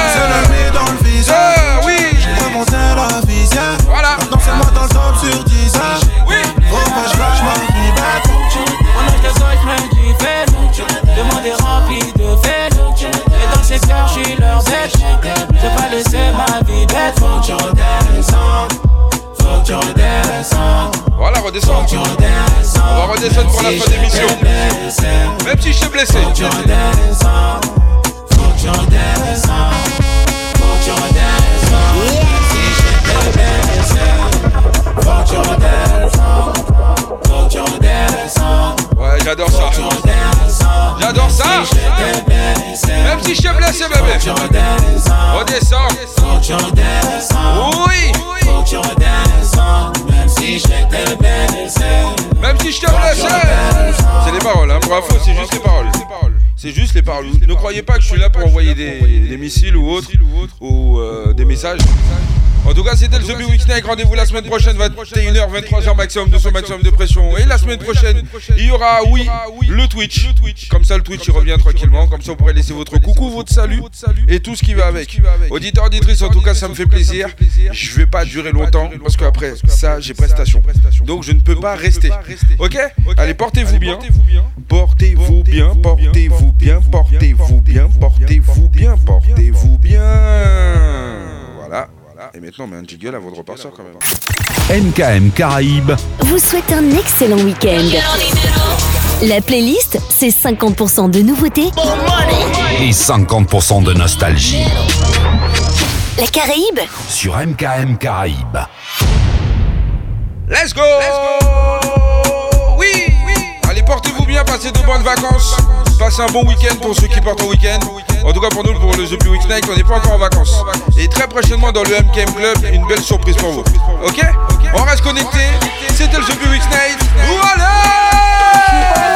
C'est l'ennemi dans le viseur Oui J'ai remonté la visière Voilà Maintenant c'est moi dans le top sur 10 heures Oui Faut pas que je lâche ma vie bête Mon ange de gauche me dit fais-le. Le monde est rempli de fêtes. Et dans le secteur, je suis leur bête. Je veux pas laisser ma vie bête. Faut que tu redescendes. Faut que tu redescendes. Voilà, redescends. On va redescendre pour la fin d'émission. Même si je suis blessé. Faut que tu redescendes. Faut que tu redescendes. Faut que tu redescendes. Si j'étais blessé. Faut que tu redescendes. Faut que tu redescendes. Ouais, j'adore ça. J'adore ça. Même si je suis blessé, bébé. Redescends. Oui. Même si je te blessé. C'est les paroles, hein. Info, c'est juste les paroles. C'est juste les paroles. Ne croyez pas que je suis là pour envoyer des, des missiles ou autres, ou euh, des messages. En tout cas, c'était le The Big Week. Rendez-vous la semaine prochaine, 21h, 23h maximum de son maximum de pression. Et la semaine prochaine, il y aura, oui, le Twitch. Comme ça, le Twitch, il revient tranquillement. Comme ça, vous pourrez laisser votre coucou, votre salut et tout ce qui va avec. Auditeur, auditrice, en tout cas, ça me fait plaisir. Je vais pas durer longtemps parce qu'après ça, j'ai prestation. Donc, je ne peux pas rester. Ok Allez, portez-vous bien. Portez-vous bien, portez-vous bien, portez-vous bien, portez-vous bien, portez-vous bien. Voilà. Et maintenant, on met un jiggle avant de repartir quand même. MKM Caraïbes, vous souhaite un excellent week-end. La playlist, c'est 50% de nouveautés et 50% de nostalgie. La Caraïbe Sur MKM Caraïbes. Let's go, Oui, Allez, portez-vous bien, passez de bonnes vacances. Passez un bon week-end pour ceux qui partent en week-end. En tout cas, pour nous, pour le The Blue Week Night, on n'est pas encore en vacances. Et très prochainement, dans le MKM Club, une belle surprise pour vous. Ok? On reste connecté. C'était le The Blue Week Night. Voilà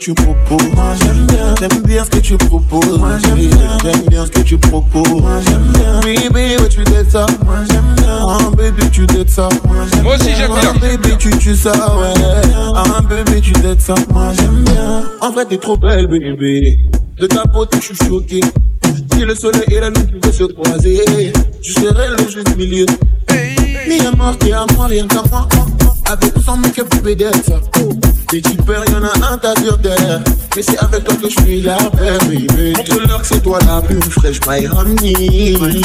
tu proposes. Moi j'aime bien. J'aime bien ce que tu proposes. Moi j'aime bien. J'aime bien ce que tu proposes. Moi j'aime bien. Baby, ouais tu t'aides ça. Moi j'aime bien. Ah baby tu t'aides ça. Moi aussi, j'aime bien. Ah baby tu tues ça ouais. Ah baby tu t'aides ça. Moi j'aime bien. En vrai t'es trop belle bébé. De ta beauté je suis choqué. Si le soleil et la lune pouvaient se croiser, je serais le juste milieu. Mi amor, t'es à moi, rien qu'à moi. Avec ou sans make-up, tu peux d'être ça. Tu peur, y'en a un tas sur terre. Mais c'est avec toi que je suis la paix, baby. Montre-leur que c'est toi la plus fraîche, my honey. Ouais.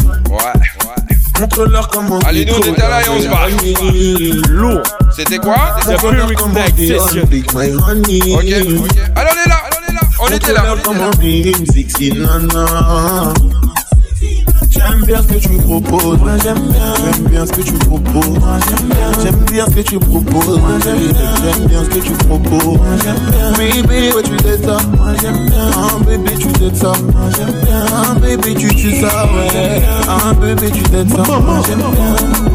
Montre-leur comment Allez, nous, on était là et on se barre. Lourd. C'était quoi? Comment t'es on big, my honey. Ok, ok. Allez, on est là, on est là. On était là. Montre-leur comment sexy nana. J'aime bien ce que tu proposes. Moi j'aime bien. J'aime bien ce que tu proposes. Moi j'aime bien. J'aime bien ce que tu proposes. Moi j'aime bien. J'aime bien ce que tu proposes. Moi j'aime bien. Baby, ouais tu t'aides ça. Moi j'aime bien. Ah baby tu t'aides ça. Moi j'aime bien. Ah baby tu tues ça ouais. Ah baby tu t'aides ça. Moi j'aime bien.